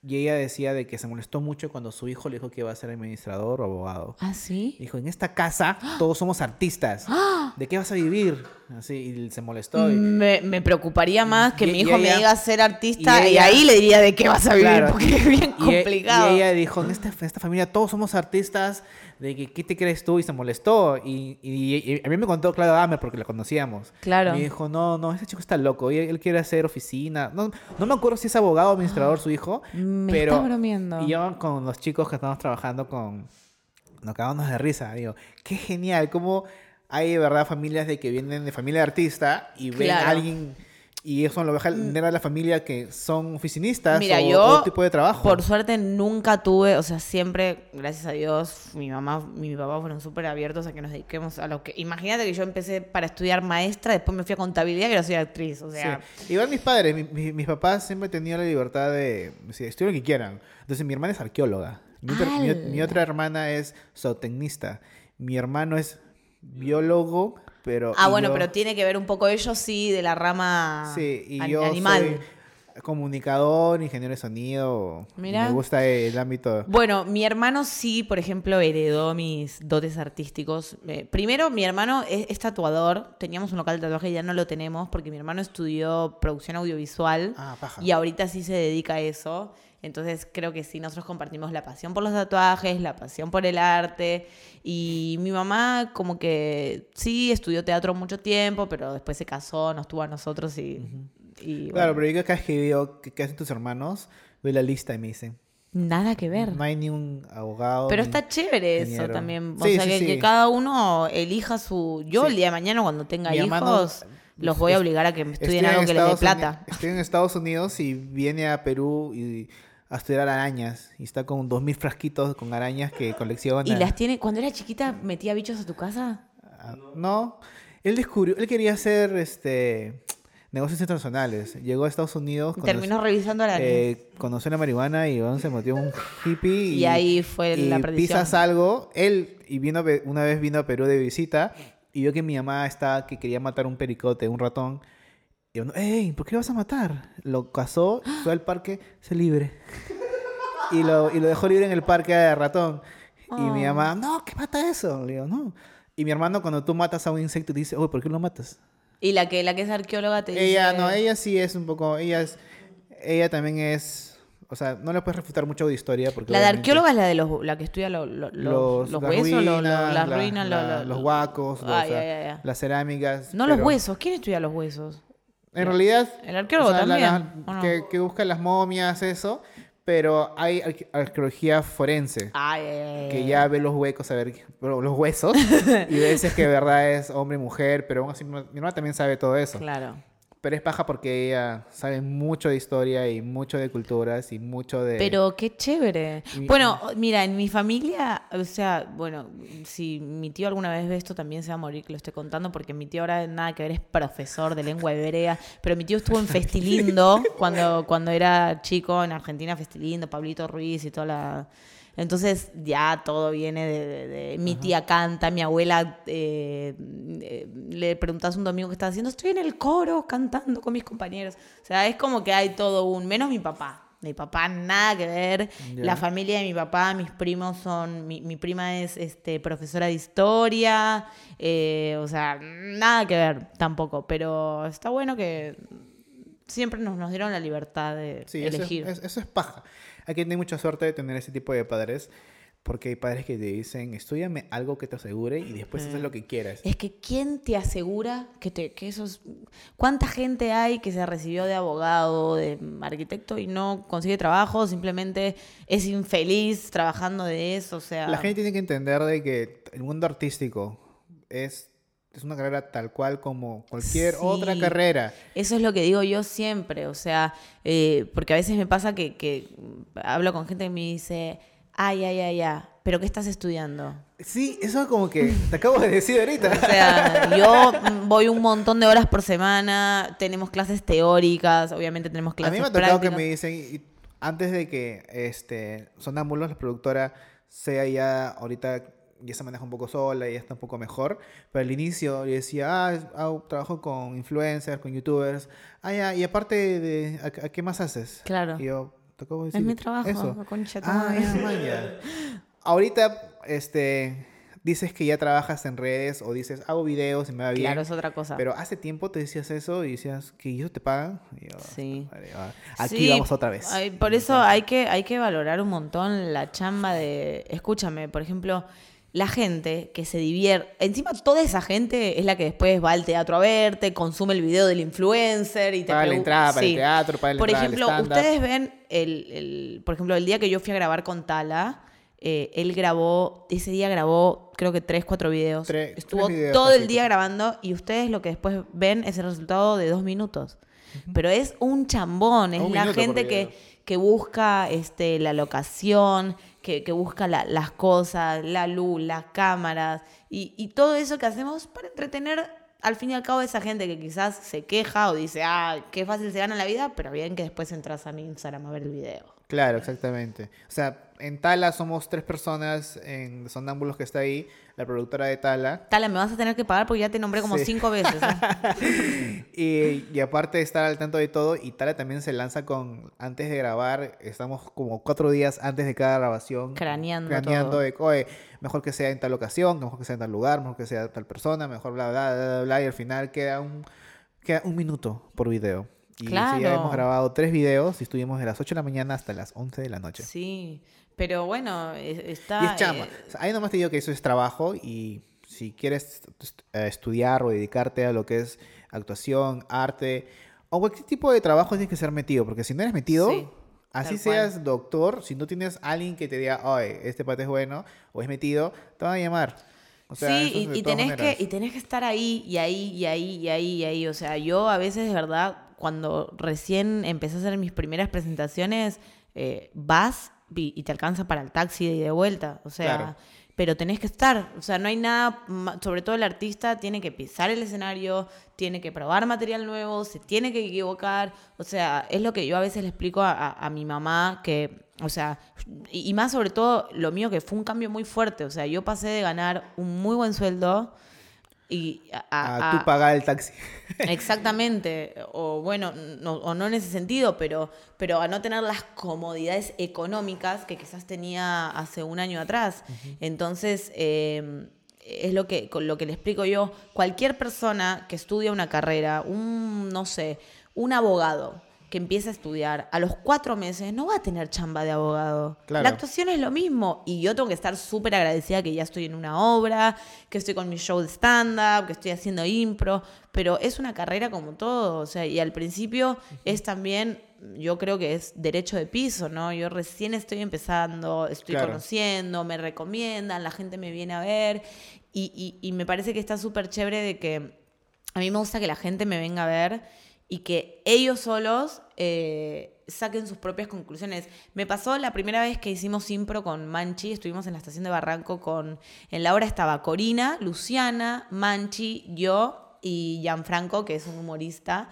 S1: Y ella decía de que se molestó mucho cuando su hijo le dijo que iba a ser administrador o abogado.
S2: ¿Ah, sí?
S1: Dijo, en esta casa todos somos artistas. [GASPS] ¿De qué vas a vivir? Así, y se molestó. y-
S2: Me, me preocuparía más que
S1: Y-
S2: mi hijo me diga ser artista
S1: y
S2: ahí le diría de qué vas a vivir,
S1: Claro,
S2: porque es bien
S1: y-
S2: complicado.
S1: Y, ella dijo, en esta, en esta familia todos somos artistas, de que, ¿qué te crees tú? Y se molestó. Y, y- y a mí me contó Claudia Damer porque la conocíamos.
S2: Claro.
S1: Me dijo, no, no, ese chico está loco, él, él quiere hacer oficina. No, no me acuerdo si es abogado o administrador su hijo, [GASPS]
S2: Me
S1: pero...
S2: estás bromeando.
S1: Y yo con los chicos que estamos trabajando con... Nos cagamos de risa, digo, qué genial, cómo hay de verdad familias de que vienen de familia de artista y ven
S2: Claro.
S1: a alguien... Y eso lo deja tener a la familia que son oficinistas
S2: Mira,
S1: o
S2: yo,
S1: otro tipo de trabajo.
S2: por suerte, nunca tuve, o sea, siempre, gracias a Dios, mi mamá y mi papá fueron súper abiertos a que nos dediquemos a lo que... Imagínate que yo empecé para estudiar maestra, después me fui a contabilidad y ahora soy actriz, o sea...
S1: Sí. Igual mis padres, mi- mi- mis papás siempre tenido la libertad de estudiar lo que quieran. Entonces mi hermana es arqueóloga. Mi otra, mi, mi otra hermana es zootecnista. Mi hermano es biólogo, pero...
S2: Ah, bueno,
S1: yo-
S2: pero tiene que ver un poco ellos, sí, de la rama
S1: Sí, y
S2: an-
S1: yo
S2: animal.
S1: soy comunicador, ingeniero de sonido.
S2: Mira.
S1: Me gusta el ámbito.
S2: Bueno, mi hermano sí, por ejemplo, heredó mis dotes artísticos. Eh, primero, mi hermano es, es tatuador. Teníamos un local de tatuaje y ya no lo tenemos porque mi hermano estudió producción audiovisual
S1: Ah, paja.
S2: y ahorita sí se dedica a eso. Entonces creo que sí, nosotros compartimos la pasión por los tatuajes, la pasión por el arte. Y mi mamá como que sí estudió teatro mucho tiempo, pero después se casó, nos tuvo a nosotros y... y
S1: Claro,
S2: bueno,
S1: pero yo vez que veo qué qué hacen tus hermanos, veo la lista y me dicen,
S2: Nada que ver.
S1: no hay ni un abogado.
S2: Pero está chévere eso también. O
S1: Sí,
S2: sea,
S1: sí,
S2: que,
S1: sí.
S2: que cada uno elija su... Yo el día de mañana cuando tenga
S1: Mi hermano,
S2: hijos, los voy a obligar a que estudien
S1: Estoy
S2: algo que les dé
S1: Estados
S2: plata.
S1: Estoy en Estados Unidos y viene a Perú y a estudiar arañas. Y está con dos mil frasquitos con arañas que colecciona.
S2: ¿Y las tiene... Cuando era chiquita metía bichos a tu casa?
S1: Ah, No, él descubrió, él quería hacer este negocios internacionales. Llegó a Estados Unidos,
S2: Y
S1: conoció-
S2: terminó revisando la...
S1: eh, conoció la marihuana y bueno, se metió un hippie.
S2: Y ahí fue
S1: y
S2: la perdición.
S1: pisas algo. Él y vino una vez vino a Perú de visita y vio que mi mamá estaba que quería matar un pericote, un ratón. Y. ¿Por qué lo vas a matar? Lo cazó, fue al parque, se libre. [LAUGHS] Y lo, y lo dejó libre en el parque de ratón. Y mi mamá, no, ¿qué mata eso? Le digo, no. Y mi hermano, cuando tú matas a un insecto, te dice, oye, ¿por qué lo matas?
S2: Y la que, la que es arqueóloga te dice...
S1: Ella, no, ella sí es un poco, ella es, ella también es, o sea, no le puedes refutar mucho de historia porque
S2: La de arqueóloga es la de los, la que estudia lo- lo- los, los huesos, lo- las
S1: la-
S2: ruinas,
S1: los huacos,
S2: Ah, ya.
S1: las cerámicas.
S2: No los huesos. ¿Quién estudia los huesos?
S1: En realidad,
S2: El arqueólogo también,
S1: la-
S2: ¿o no?
S1: que, que busca las momias, eso, pero hay arque- arqueología forense.
S2: Ay, ay, ay,
S1: que ya ve los huecos, a ver, los huesos, [LAUGHS] y veces que de verdad es hombre y mujer, pero aún así mi mi hermana también sabe todo eso.
S2: Claro.
S1: Pero es paja porque ella sabe mucho de historia y mucho de culturas y mucho de...
S2: Pero qué chévere. Bueno, mira, en mi familia, o sea, bueno, si mi tío alguna vez ve esto también se va a morir que lo esté contando, porque mi tío ahora nada que ver es profesor de lengua hebrea, pero mi tío estuvo en [LAUGHS] Festilindo cuando, cuando era chico en Argentina, Festilindo, Pablito Ruiz y toda la... Entonces ya todo viene de... de- de- mi tía canta, mi abuela eh, eh, le preguntas un domingo qué está haciendo, estoy en el coro cantando con mis compañeros. O sea, es como que hay todo un... Menos mi papá. Mi papá nada que ver. La familia de mi papá, mis primos son... Mi, mi prima es este, profesora de historia. eh, o sea, nada que ver tampoco. Pero está bueno que siempre nos, nos dieron la libertad de
S1: Sí, eso es,
S2: elegir.
S1: es- eso es paja. Hay que tener mucha suerte de tener ese tipo de padres, porque hay padres que te dicen, estudiame algo que te asegure y después haces lo que quieras.
S2: Es que ¿quién te asegura que, te, que esos... ¿Cuánta gente hay que se recibió de abogado, de arquitecto y no consigue trabajo? Simplemente es infeliz trabajando de eso, o sea...
S1: La gente tiene que entender de que el mundo artístico es, es una carrera tal cual como cualquier
S2: Sí.
S1: otra carrera.
S2: Eso es lo que digo yo siempre, o sea, eh, porque a veces me pasa que, que hablo con gente que me dice, ay, ay, ay, ay, pero ¿qué estás estudiando?
S1: Sí, eso es como que te acabo de decir ahorita. [LAUGHS]
S2: O sea, yo voy un montón de horas por semana, tenemos clases teóricas, obviamente tenemos
S1: A
S2: clases
S1: mí me ha tocado que
S2: prácticas.
S1: me dicen, y antes de que este, Sonámbulos, la productora, sea ya ahorita, ya se maneja un poco sola y ya está un poco mejor, pero al inicio yo decía, ah, es- ah, trabajo con influencers, con youtubers, ah, ya, y aparte de, ¿a, a qué más haces?
S2: Claro.
S1: Y yo, te acabo de
S2: Es
S1: decir
S2: mi trabajo,
S1: eso.
S2: concha
S1: Ah, ya. [LAUGHS] Ahorita, este, dices que ya trabajas en redes o dices, hago videos y me va bien.
S2: Claro, es otra cosa.
S1: Pero hace tiempo te decías eso y decías que ellos te pagan. Yo,
S2: Sí.
S1: "Madre, va, Aquí
S2: Sí,
S1: vamos otra vez.
S2: por eso hay que, hay que valorar un montón la chamba de. Escúchame, por ejemplo, la gente que se divierte. Encima, toda esa gente es la que después va al teatro a verte, consume el video del influencer y te
S1: Paga la entrada para el teatro, paga la
S2: Por ejemplo, ustedes ven, el, el- por ejemplo, el día que yo fui a grabar con Tala. eh, él grabó, ese día grabó creo que tres, cuatro videos.
S1: Tres-
S2: Estuvo
S1: tres videos
S2: todo el día grabando y ustedes lo que después ven es el resultado de dos minutos. Pero es un chambón, es
S1: Un
S2: la gente que, que busca este, la locación, que, busca la- las cosas, la luz, las cámaras y, todo eso que hacemos para entretener al fin y al cabo esa gente que quizás se queja o dice, ah, qué fácil se gana la vida, pero bien que después entras a mi Instagram a ver el video.
S1: Claro, exactamente. O sea, en Tala somos tres personas en Sonámbulos que está ahí, la productora de Tala.
S2: Tala, me vas a tener que pagar porque ya te nombré como
S1: Sí.
S2: cinco veces. ¿eh? [LAUGHS]
S1: y, y aparte de estar al tanto de todo, y Tala también se lanza con, antes de grabar, estamos como cuatro días antes de cada grabación.
S2: Craneando
S1: Craneando
S2: todo.
S1: de, oye, mejor que sea en tal ocasión, mejor que sea en tal lugar, mejor que sea tal persona, mejor bla, bla, bla, bla, bla, y al final queda un, queda un minuto por video. Y sí, ya
S2: Claro.
S1: hemos grabado tres videos y estuvimos de las 8 de la mañana hasta las 11 de la noche.
S2: Sí, pero bueno, e- está...
S1: Y es chamba.
S2: eh,
S1: ahí nomás te digo que eso es trabajo y si quieres eh, estudiar o dedicarte a lo que es actuación, arte o cualquier tipo de trabajo tienes que ser metido, porque si no eres metido,
S2: Sí,
S1: así seas doctor, si no tienes alguien que te diga, oye, este pate es bueno o es metido, te van a llamar. O sea,
S2: sí, y, y tenés que, y tenés que estar ahí, y ahí, y ahí, y ahí, y ahí. O sea, yo a veces, de verdad, cuando recién empecé a hacer mis primeras presentaciones, eh, vas y, te alcanza para el taxi y de vuelta. O sea,
S1: Claro.
S2: pero tenés que estar. O sea, no hay nada, sobre todo el artista tiene que pisar el escenario, tiene que probar material nuevo, se tiene que equivocar. O sea, es lo que yo a veces le explico a, a- a mi mamá que, o sea, y, y más sobre todo lo mío que fue un cambio muy fuerte. O sea, yo pasé de ganar un muy buen sueldo y a, a-
S1: a tú pagar el taxi. [LAUGHS]
S2: Exactamente, o bueno, no, o no en ese sentido, pero, pero a no tener las comodidades económicas que quizás tenía hace un año atrás. Entonces, eh, es lo que, con lo que le explico yo, cualquier persona que estudia una carrera, un, no sé, un abogado que empieza a estudiar, a los cuatro meses no va a tener chamba de abogado.
S1: Claro.
S2: La actuación es lo mismo. Y yo tengo que estar súper agradecida que ya estoy en una obra, que estoy con mi show de stand-up, que estoy haciendo impro. Pero es una carrera como todo. O sea, y al principio es también, yo creo que es derecho de piso, ¿no? Yo recién estoy empezando, estoy
S1: Claro.
S2: conociendo, me recomiendan, la gente me viene a ver. Y, y- y me parece que está súper chévere de que a mí me gusta que la gente me venga a ver y que ellos solos eh, saquen sus propias conclusiones. Me pasó la primera vez que hicimos impro con Manchi, estuvimos en la estación de Barranco con... En la obra estaba Corina, Luciana, Manchi, yo y Gianfranco, que es un humorista.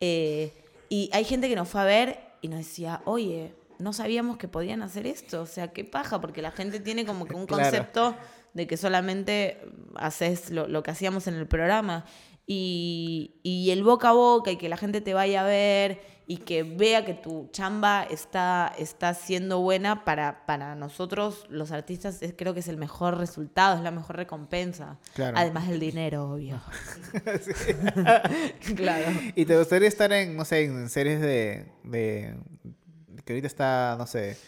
S2: eh, y hay gente que nos fue a ver y nos decía, oye, no sabíamos que podían hacer esto. O sea, qué paja, porque la gente tiene como que un [LAUGHS]
S1: Claro.
S2: concepto de que solamente haces lo, lo que hacíamos en el programa. Y, y el boca a boca y que la gente te vaya a ver y que vea que tu chamba está, está siendo buena para, para nosotros los artistas es, creo que es el mejor resultado, es la mejor recompensa.
S1: Claro.
S2: Además del dinero, obvio. [LAUGHS] [LAUGHS] claro.
S1: ¿Y te gustaría estar en, no sé, en series de, de que ahorita está, no sé,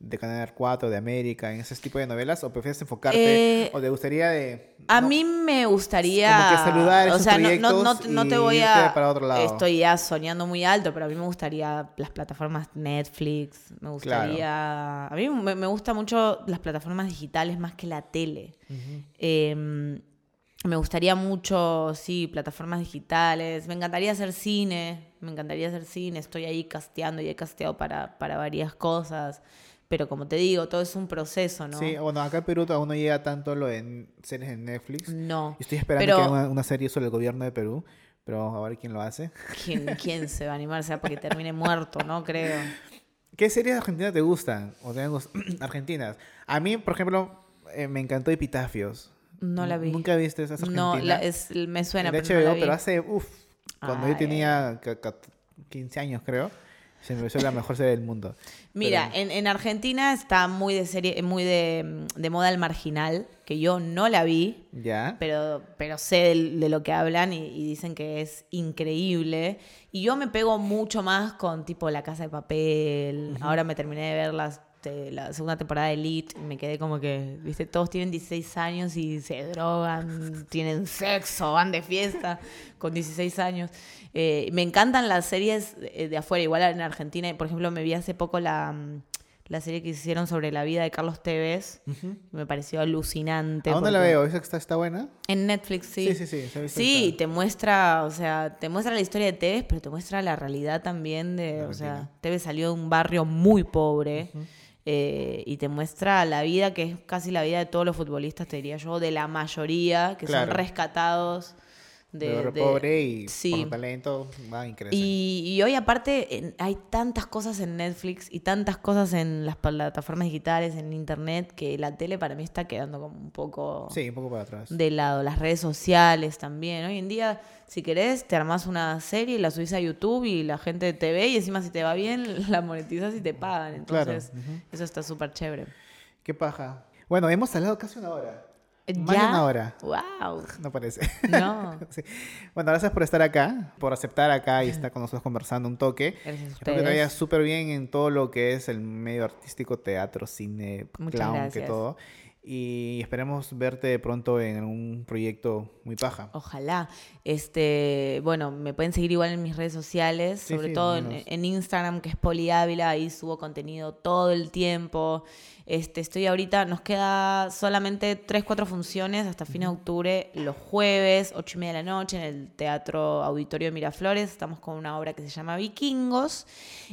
S1: de Canal 4, de América, en ese tipo de novelas? ¿O prefieres enfocarte?
S2: Eh,
S1: ¿O te gustaría de...
S2: A
S1: no,
S2: mí me gustaría.
S1: Como que saludar
S2: o
S1: esos
S2: sea, no, no, no,
S1: proyectos
S2: no te
S1: y
S2: voy
S1: irte
S2: a.
S1: para otro lado.
S2: Estoy ya soñando muy alto, pero a mí me gustaría las plataformas Netflix. Me gustaría. A mí me, me gustan mucho las plataformas digitales más que la tele. Eh, me gustaría mucho, sí, plataformas digitales. Me encantaría hacer cine. Me encantaría hacer cine. Estoy ahí casteando y he casteado para, para varias cosas. Pero como te digo, todo es un proceso, ¿no?
S1: Sí, bueno, acá en Perú aún no llega tanto lo de series en Netflix.
S2: No.
S1: Y Estoy esperando
S2: Pero-
S1: que haga una, una serie sobre el gobierno de Perú, pero a ver quién lo hace.
S2: ¿Quién, quién se va a animar? Sea porque termine muerto, ¿no? Creo.
S1: ¿Qué series argentinas te gustan? O te han gust- [CLEARS THROAT] argentinas. A mí, por ejemplo, eh, me encantó Epitafios.
S2: No la vi.
S1: ¿Nunca viste esa argentina?
S2: No, la- es, me suena,
S1: de
S2: pero no la
S1: HBO,
S2: vi.
S1: pero hace, uff, cuando yo
S2: Ay.
S1: tenía ca- ca- 15 años, creo, se me pareció la mejor serie del mundo.
S2: Mira,
S1: Pero-
S2: en, en Argentina está muy de serie, muy de, de moda el marginal, que yo no la vi,
S1: ¿Ya?
S2: pero, pero sé de, de lo que hablan y, y dicen que es increíble. Y yo me pego mucho más con tipo La Casa de Papel. Ahora me terminé de ver las, de la segunda temporada de Elite y me quedé como que, viste, todos tienen 16 años y se drogan, [LAUGHS] tienen sexo, van de fiesta con 16 años. Eh, me encantan las series de, de afuera, igual en Argentina, por ejemplo, me vi hace poco la... mm, La serie que hicieron sobre la vida de Carlos Tevez me pareció alucinante.
S1: ¿A dónde la veo? ¿Esa que está, está buena?
S2: en Netflix, sí.
S1: Sí, sí, sí,
S2: Sí, te muestra, o sea, te muestra la historia de Tevez, pero te muestra la realidad también de, o sea. Tevez salió de un barrio muy pobre eh, y te muestra la vida que es casi la vida de todos los futbolistas, te diría yo, de la mayoría, que
S1: Claro.
S2: son rescatados
S1: De,
S2: de-
S1: barrio
S2: de-
S1: pobre y
S2: sí.
S1: con talento va crece.
S2: Y, y hoy aparte en- hay tantas cosas en Netflix y tantas cosas en las plataformas digitales, en internet, que la tele para mí está quedando como un poco
S1: Sí, un poco para atrás.
S2: de lado. Las redes sociales también. Hoy en día, si querés, te armás una serie, la subís a YouTube y la gente te ve y encima si te va bien, [LAUGHS] la monetizas y te pagan.
S1: Claro,
S2: Entonces, eso está súper chévere.
S1: Qué paja. Bueno, hemos hablado casi una hora.
S2: ¿Ya?
S1: una hora.
S2: ¡Wow! [LAUGHS]
S1: No parece.
S2: No. [LAUGHS]
S1: Sí. Bueno, gracias por estar acá, por aceptar acá y estar con nosotros conversando un toque.
S2: Gracias a
S1: Espero que te vaya
S2: ustedes.
S1: súper bien en todo lo que es el medio artístico, teatro, cine,
S2: Muchas
S1: clown, que todo. Y esperemos verte pronto en un proyecto muy paja.
S2: Ojalá. Este, bueno, me pueden seguir igual en mis redes sociales,
S1: Sí,
S2: sobre
S1: sí,
S2: todo en, en Instagram, que es Poli Ávila, ahí subo contenido todo el tiempo. Este, estoy ahorita, nos queda solamente tres, cuatro funciones hasta fines de octubre, los jueves, ocho y media de la noche, en el Teatro Auditorio de Miraflores. Estamos con una obra que se llama Vikingos.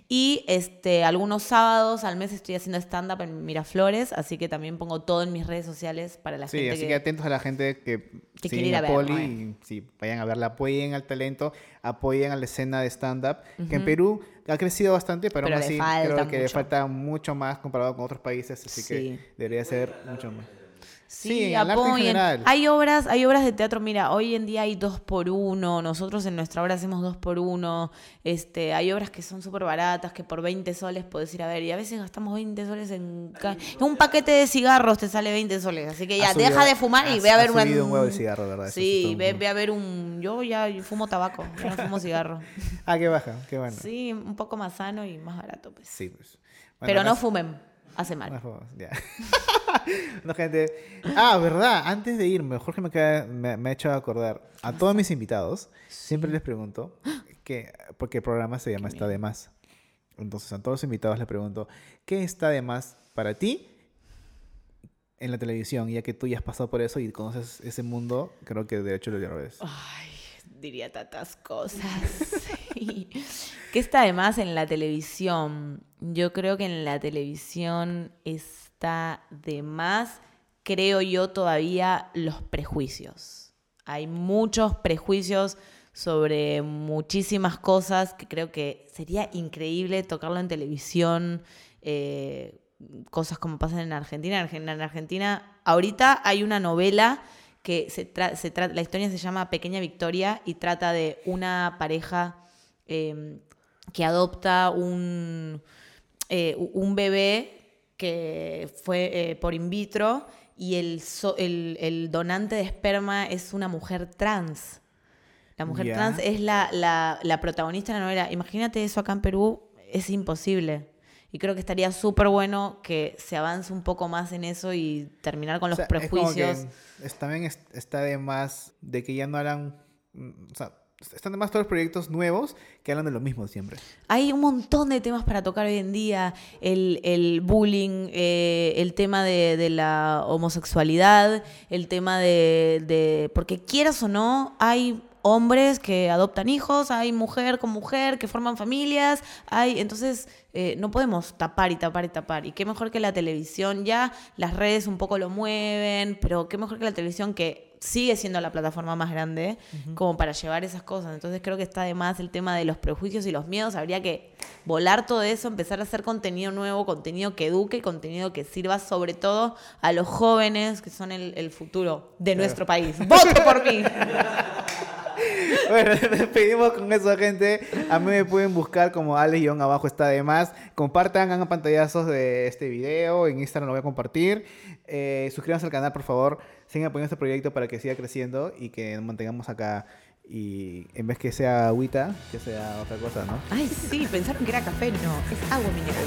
S2: Y este, algunos sábados al mes estoy haciendo stand-up en Miraflores, así que también pongo todo en mis redes sociales para la
S1: Sí,
S2: gente
S1: así
S2: que...
S1: que atentos a la gente que
S2: que quiere ir a
S1: a Poli
S2: eh.
S1: y sí, vayan a verla, apoyen al talento, apoyen a la escena de stand-up, que en Perú ha crecido bastante, pero,
S2: Pero
S1: aún así creo que le falta mucho más comparado con otros países, así
S2: Sí.
S1: que debería ser mucho más.
S2: Sí,
S1: Sí,
S2: apoyen. Hay obras, hay obras de teatro, mira, hoy en día hay dos por uno, nosotros en nuestra obra hacemos dos por uno, este, hay obras que son súper baratas, que por 20 soles puedes ir a ver, y a veces gastamos 20 soles en... un paquete de cigarros te sale 20 soles, así que ya,
S1: subido-
S2: deja de fumar y
S1: ha-
S2: ve a ver una...
S1: un huevo el cigarro, ¿verdad? Sí
S2: Sí, ve, a ver un... Yo ya fumo tabaco, yo no fumo cigarro. [LAUGHS]
S1: Ah, qué baja, qué bueno. Sí,
S2: Sí, un poco más sano y más barato, pues.
S1: pues. Bueno,
S2: Pero no fumen, hace mal.
S1: Ya. [LAUGHS] no, gente. Ah, verdad, antes de irme, Jorge me, acaba- me, me ha hecho acordar a todos mis invitados, siempre les pregunto, que, porque el programa se llama Está de Más. Entonces, a todos los invitados les pregunto, ¿qué está de más para ti en la televisión? Ya que tú ya has pasado por eso y conoces ese mundo, creo que de hecho lo revés.
S2: Ay, diría tantas cosas. [LAUGHS] Sí. ¿Qué está además en la televisión? Yo creo que en la televisión está de más, creo yo todavía, los prejuicios. Hay muchos prejuicios sobre muchísimas cosas que creo que sería increíble tocarlo en televisión. eh, cosas como pasan en Argentina. En Argen- en Argentina, ahorita hay una novela que se tra- se tra- la historia se llama Pequeña Victoria y trata de una pareja eh, que adopta un, eh, un bebé que fue eh, por in vitro y el, so- el, el donante de esperma es una mujer trans. La mujer trans es la, la- la protagonista de la novela. Imagínate eso acá en Perú, es imposible. Y creo que estaría súper bueno que se avance un poco más en eso y terminar con
S1: O
S2: los
S1: es
S2: prejuicios.
S1: que es- también es- está de más de que ya no harán. mm, O sea, están de más todos los proyectos nuevos que hablan de lo mismo siempre.
S2: Hay un montón de temas para tocar hoy en día. El, el bullying, eh, el tema de, de la homosexualidad, el tema de, de- Porque quieras o no, hay hombres que adoptan hijos, hay mujer con mujer que forman familias, hay... Entonces, eh, no podemos tapar y tapar y tapar. Y qué mejor que la televisión. Ya las redes un poco lo mueven, pero qué mejor que la televisión que sigue siendo la plataforma más grande como para llevar esas cosas. Entonces creo que está de más el tema de los prejuicios y los miedos. Habría que volar todo eso, empezar a hacer contenido nuevo, contenido que eduque, contenido que sirva sobre todo a los jóvenes que son el, el futuro de nuestro país. ¡Vote por mí! [LAUGHS] [LAUGHS]
S1: Bueno, nos [LAUGHS] despedimos con eso, gente. A mí me pueden buscar como Alex abajo está de más. Compartan, hagan pantallazos de este video. En Instagram lo voy a compartir. Eh, suscríbanse al canal, por favor. Sigan apoyando este proyecto para que siga creciendo y que nos mantengamos acá. Y en vez que sea agüita, que sea otra cosa, ¿no?
S2: Ay, sí, pensaron que era café. No, es agua mineral.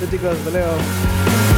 S2: [LAUGHS]
S1: Chicos, hasta luego.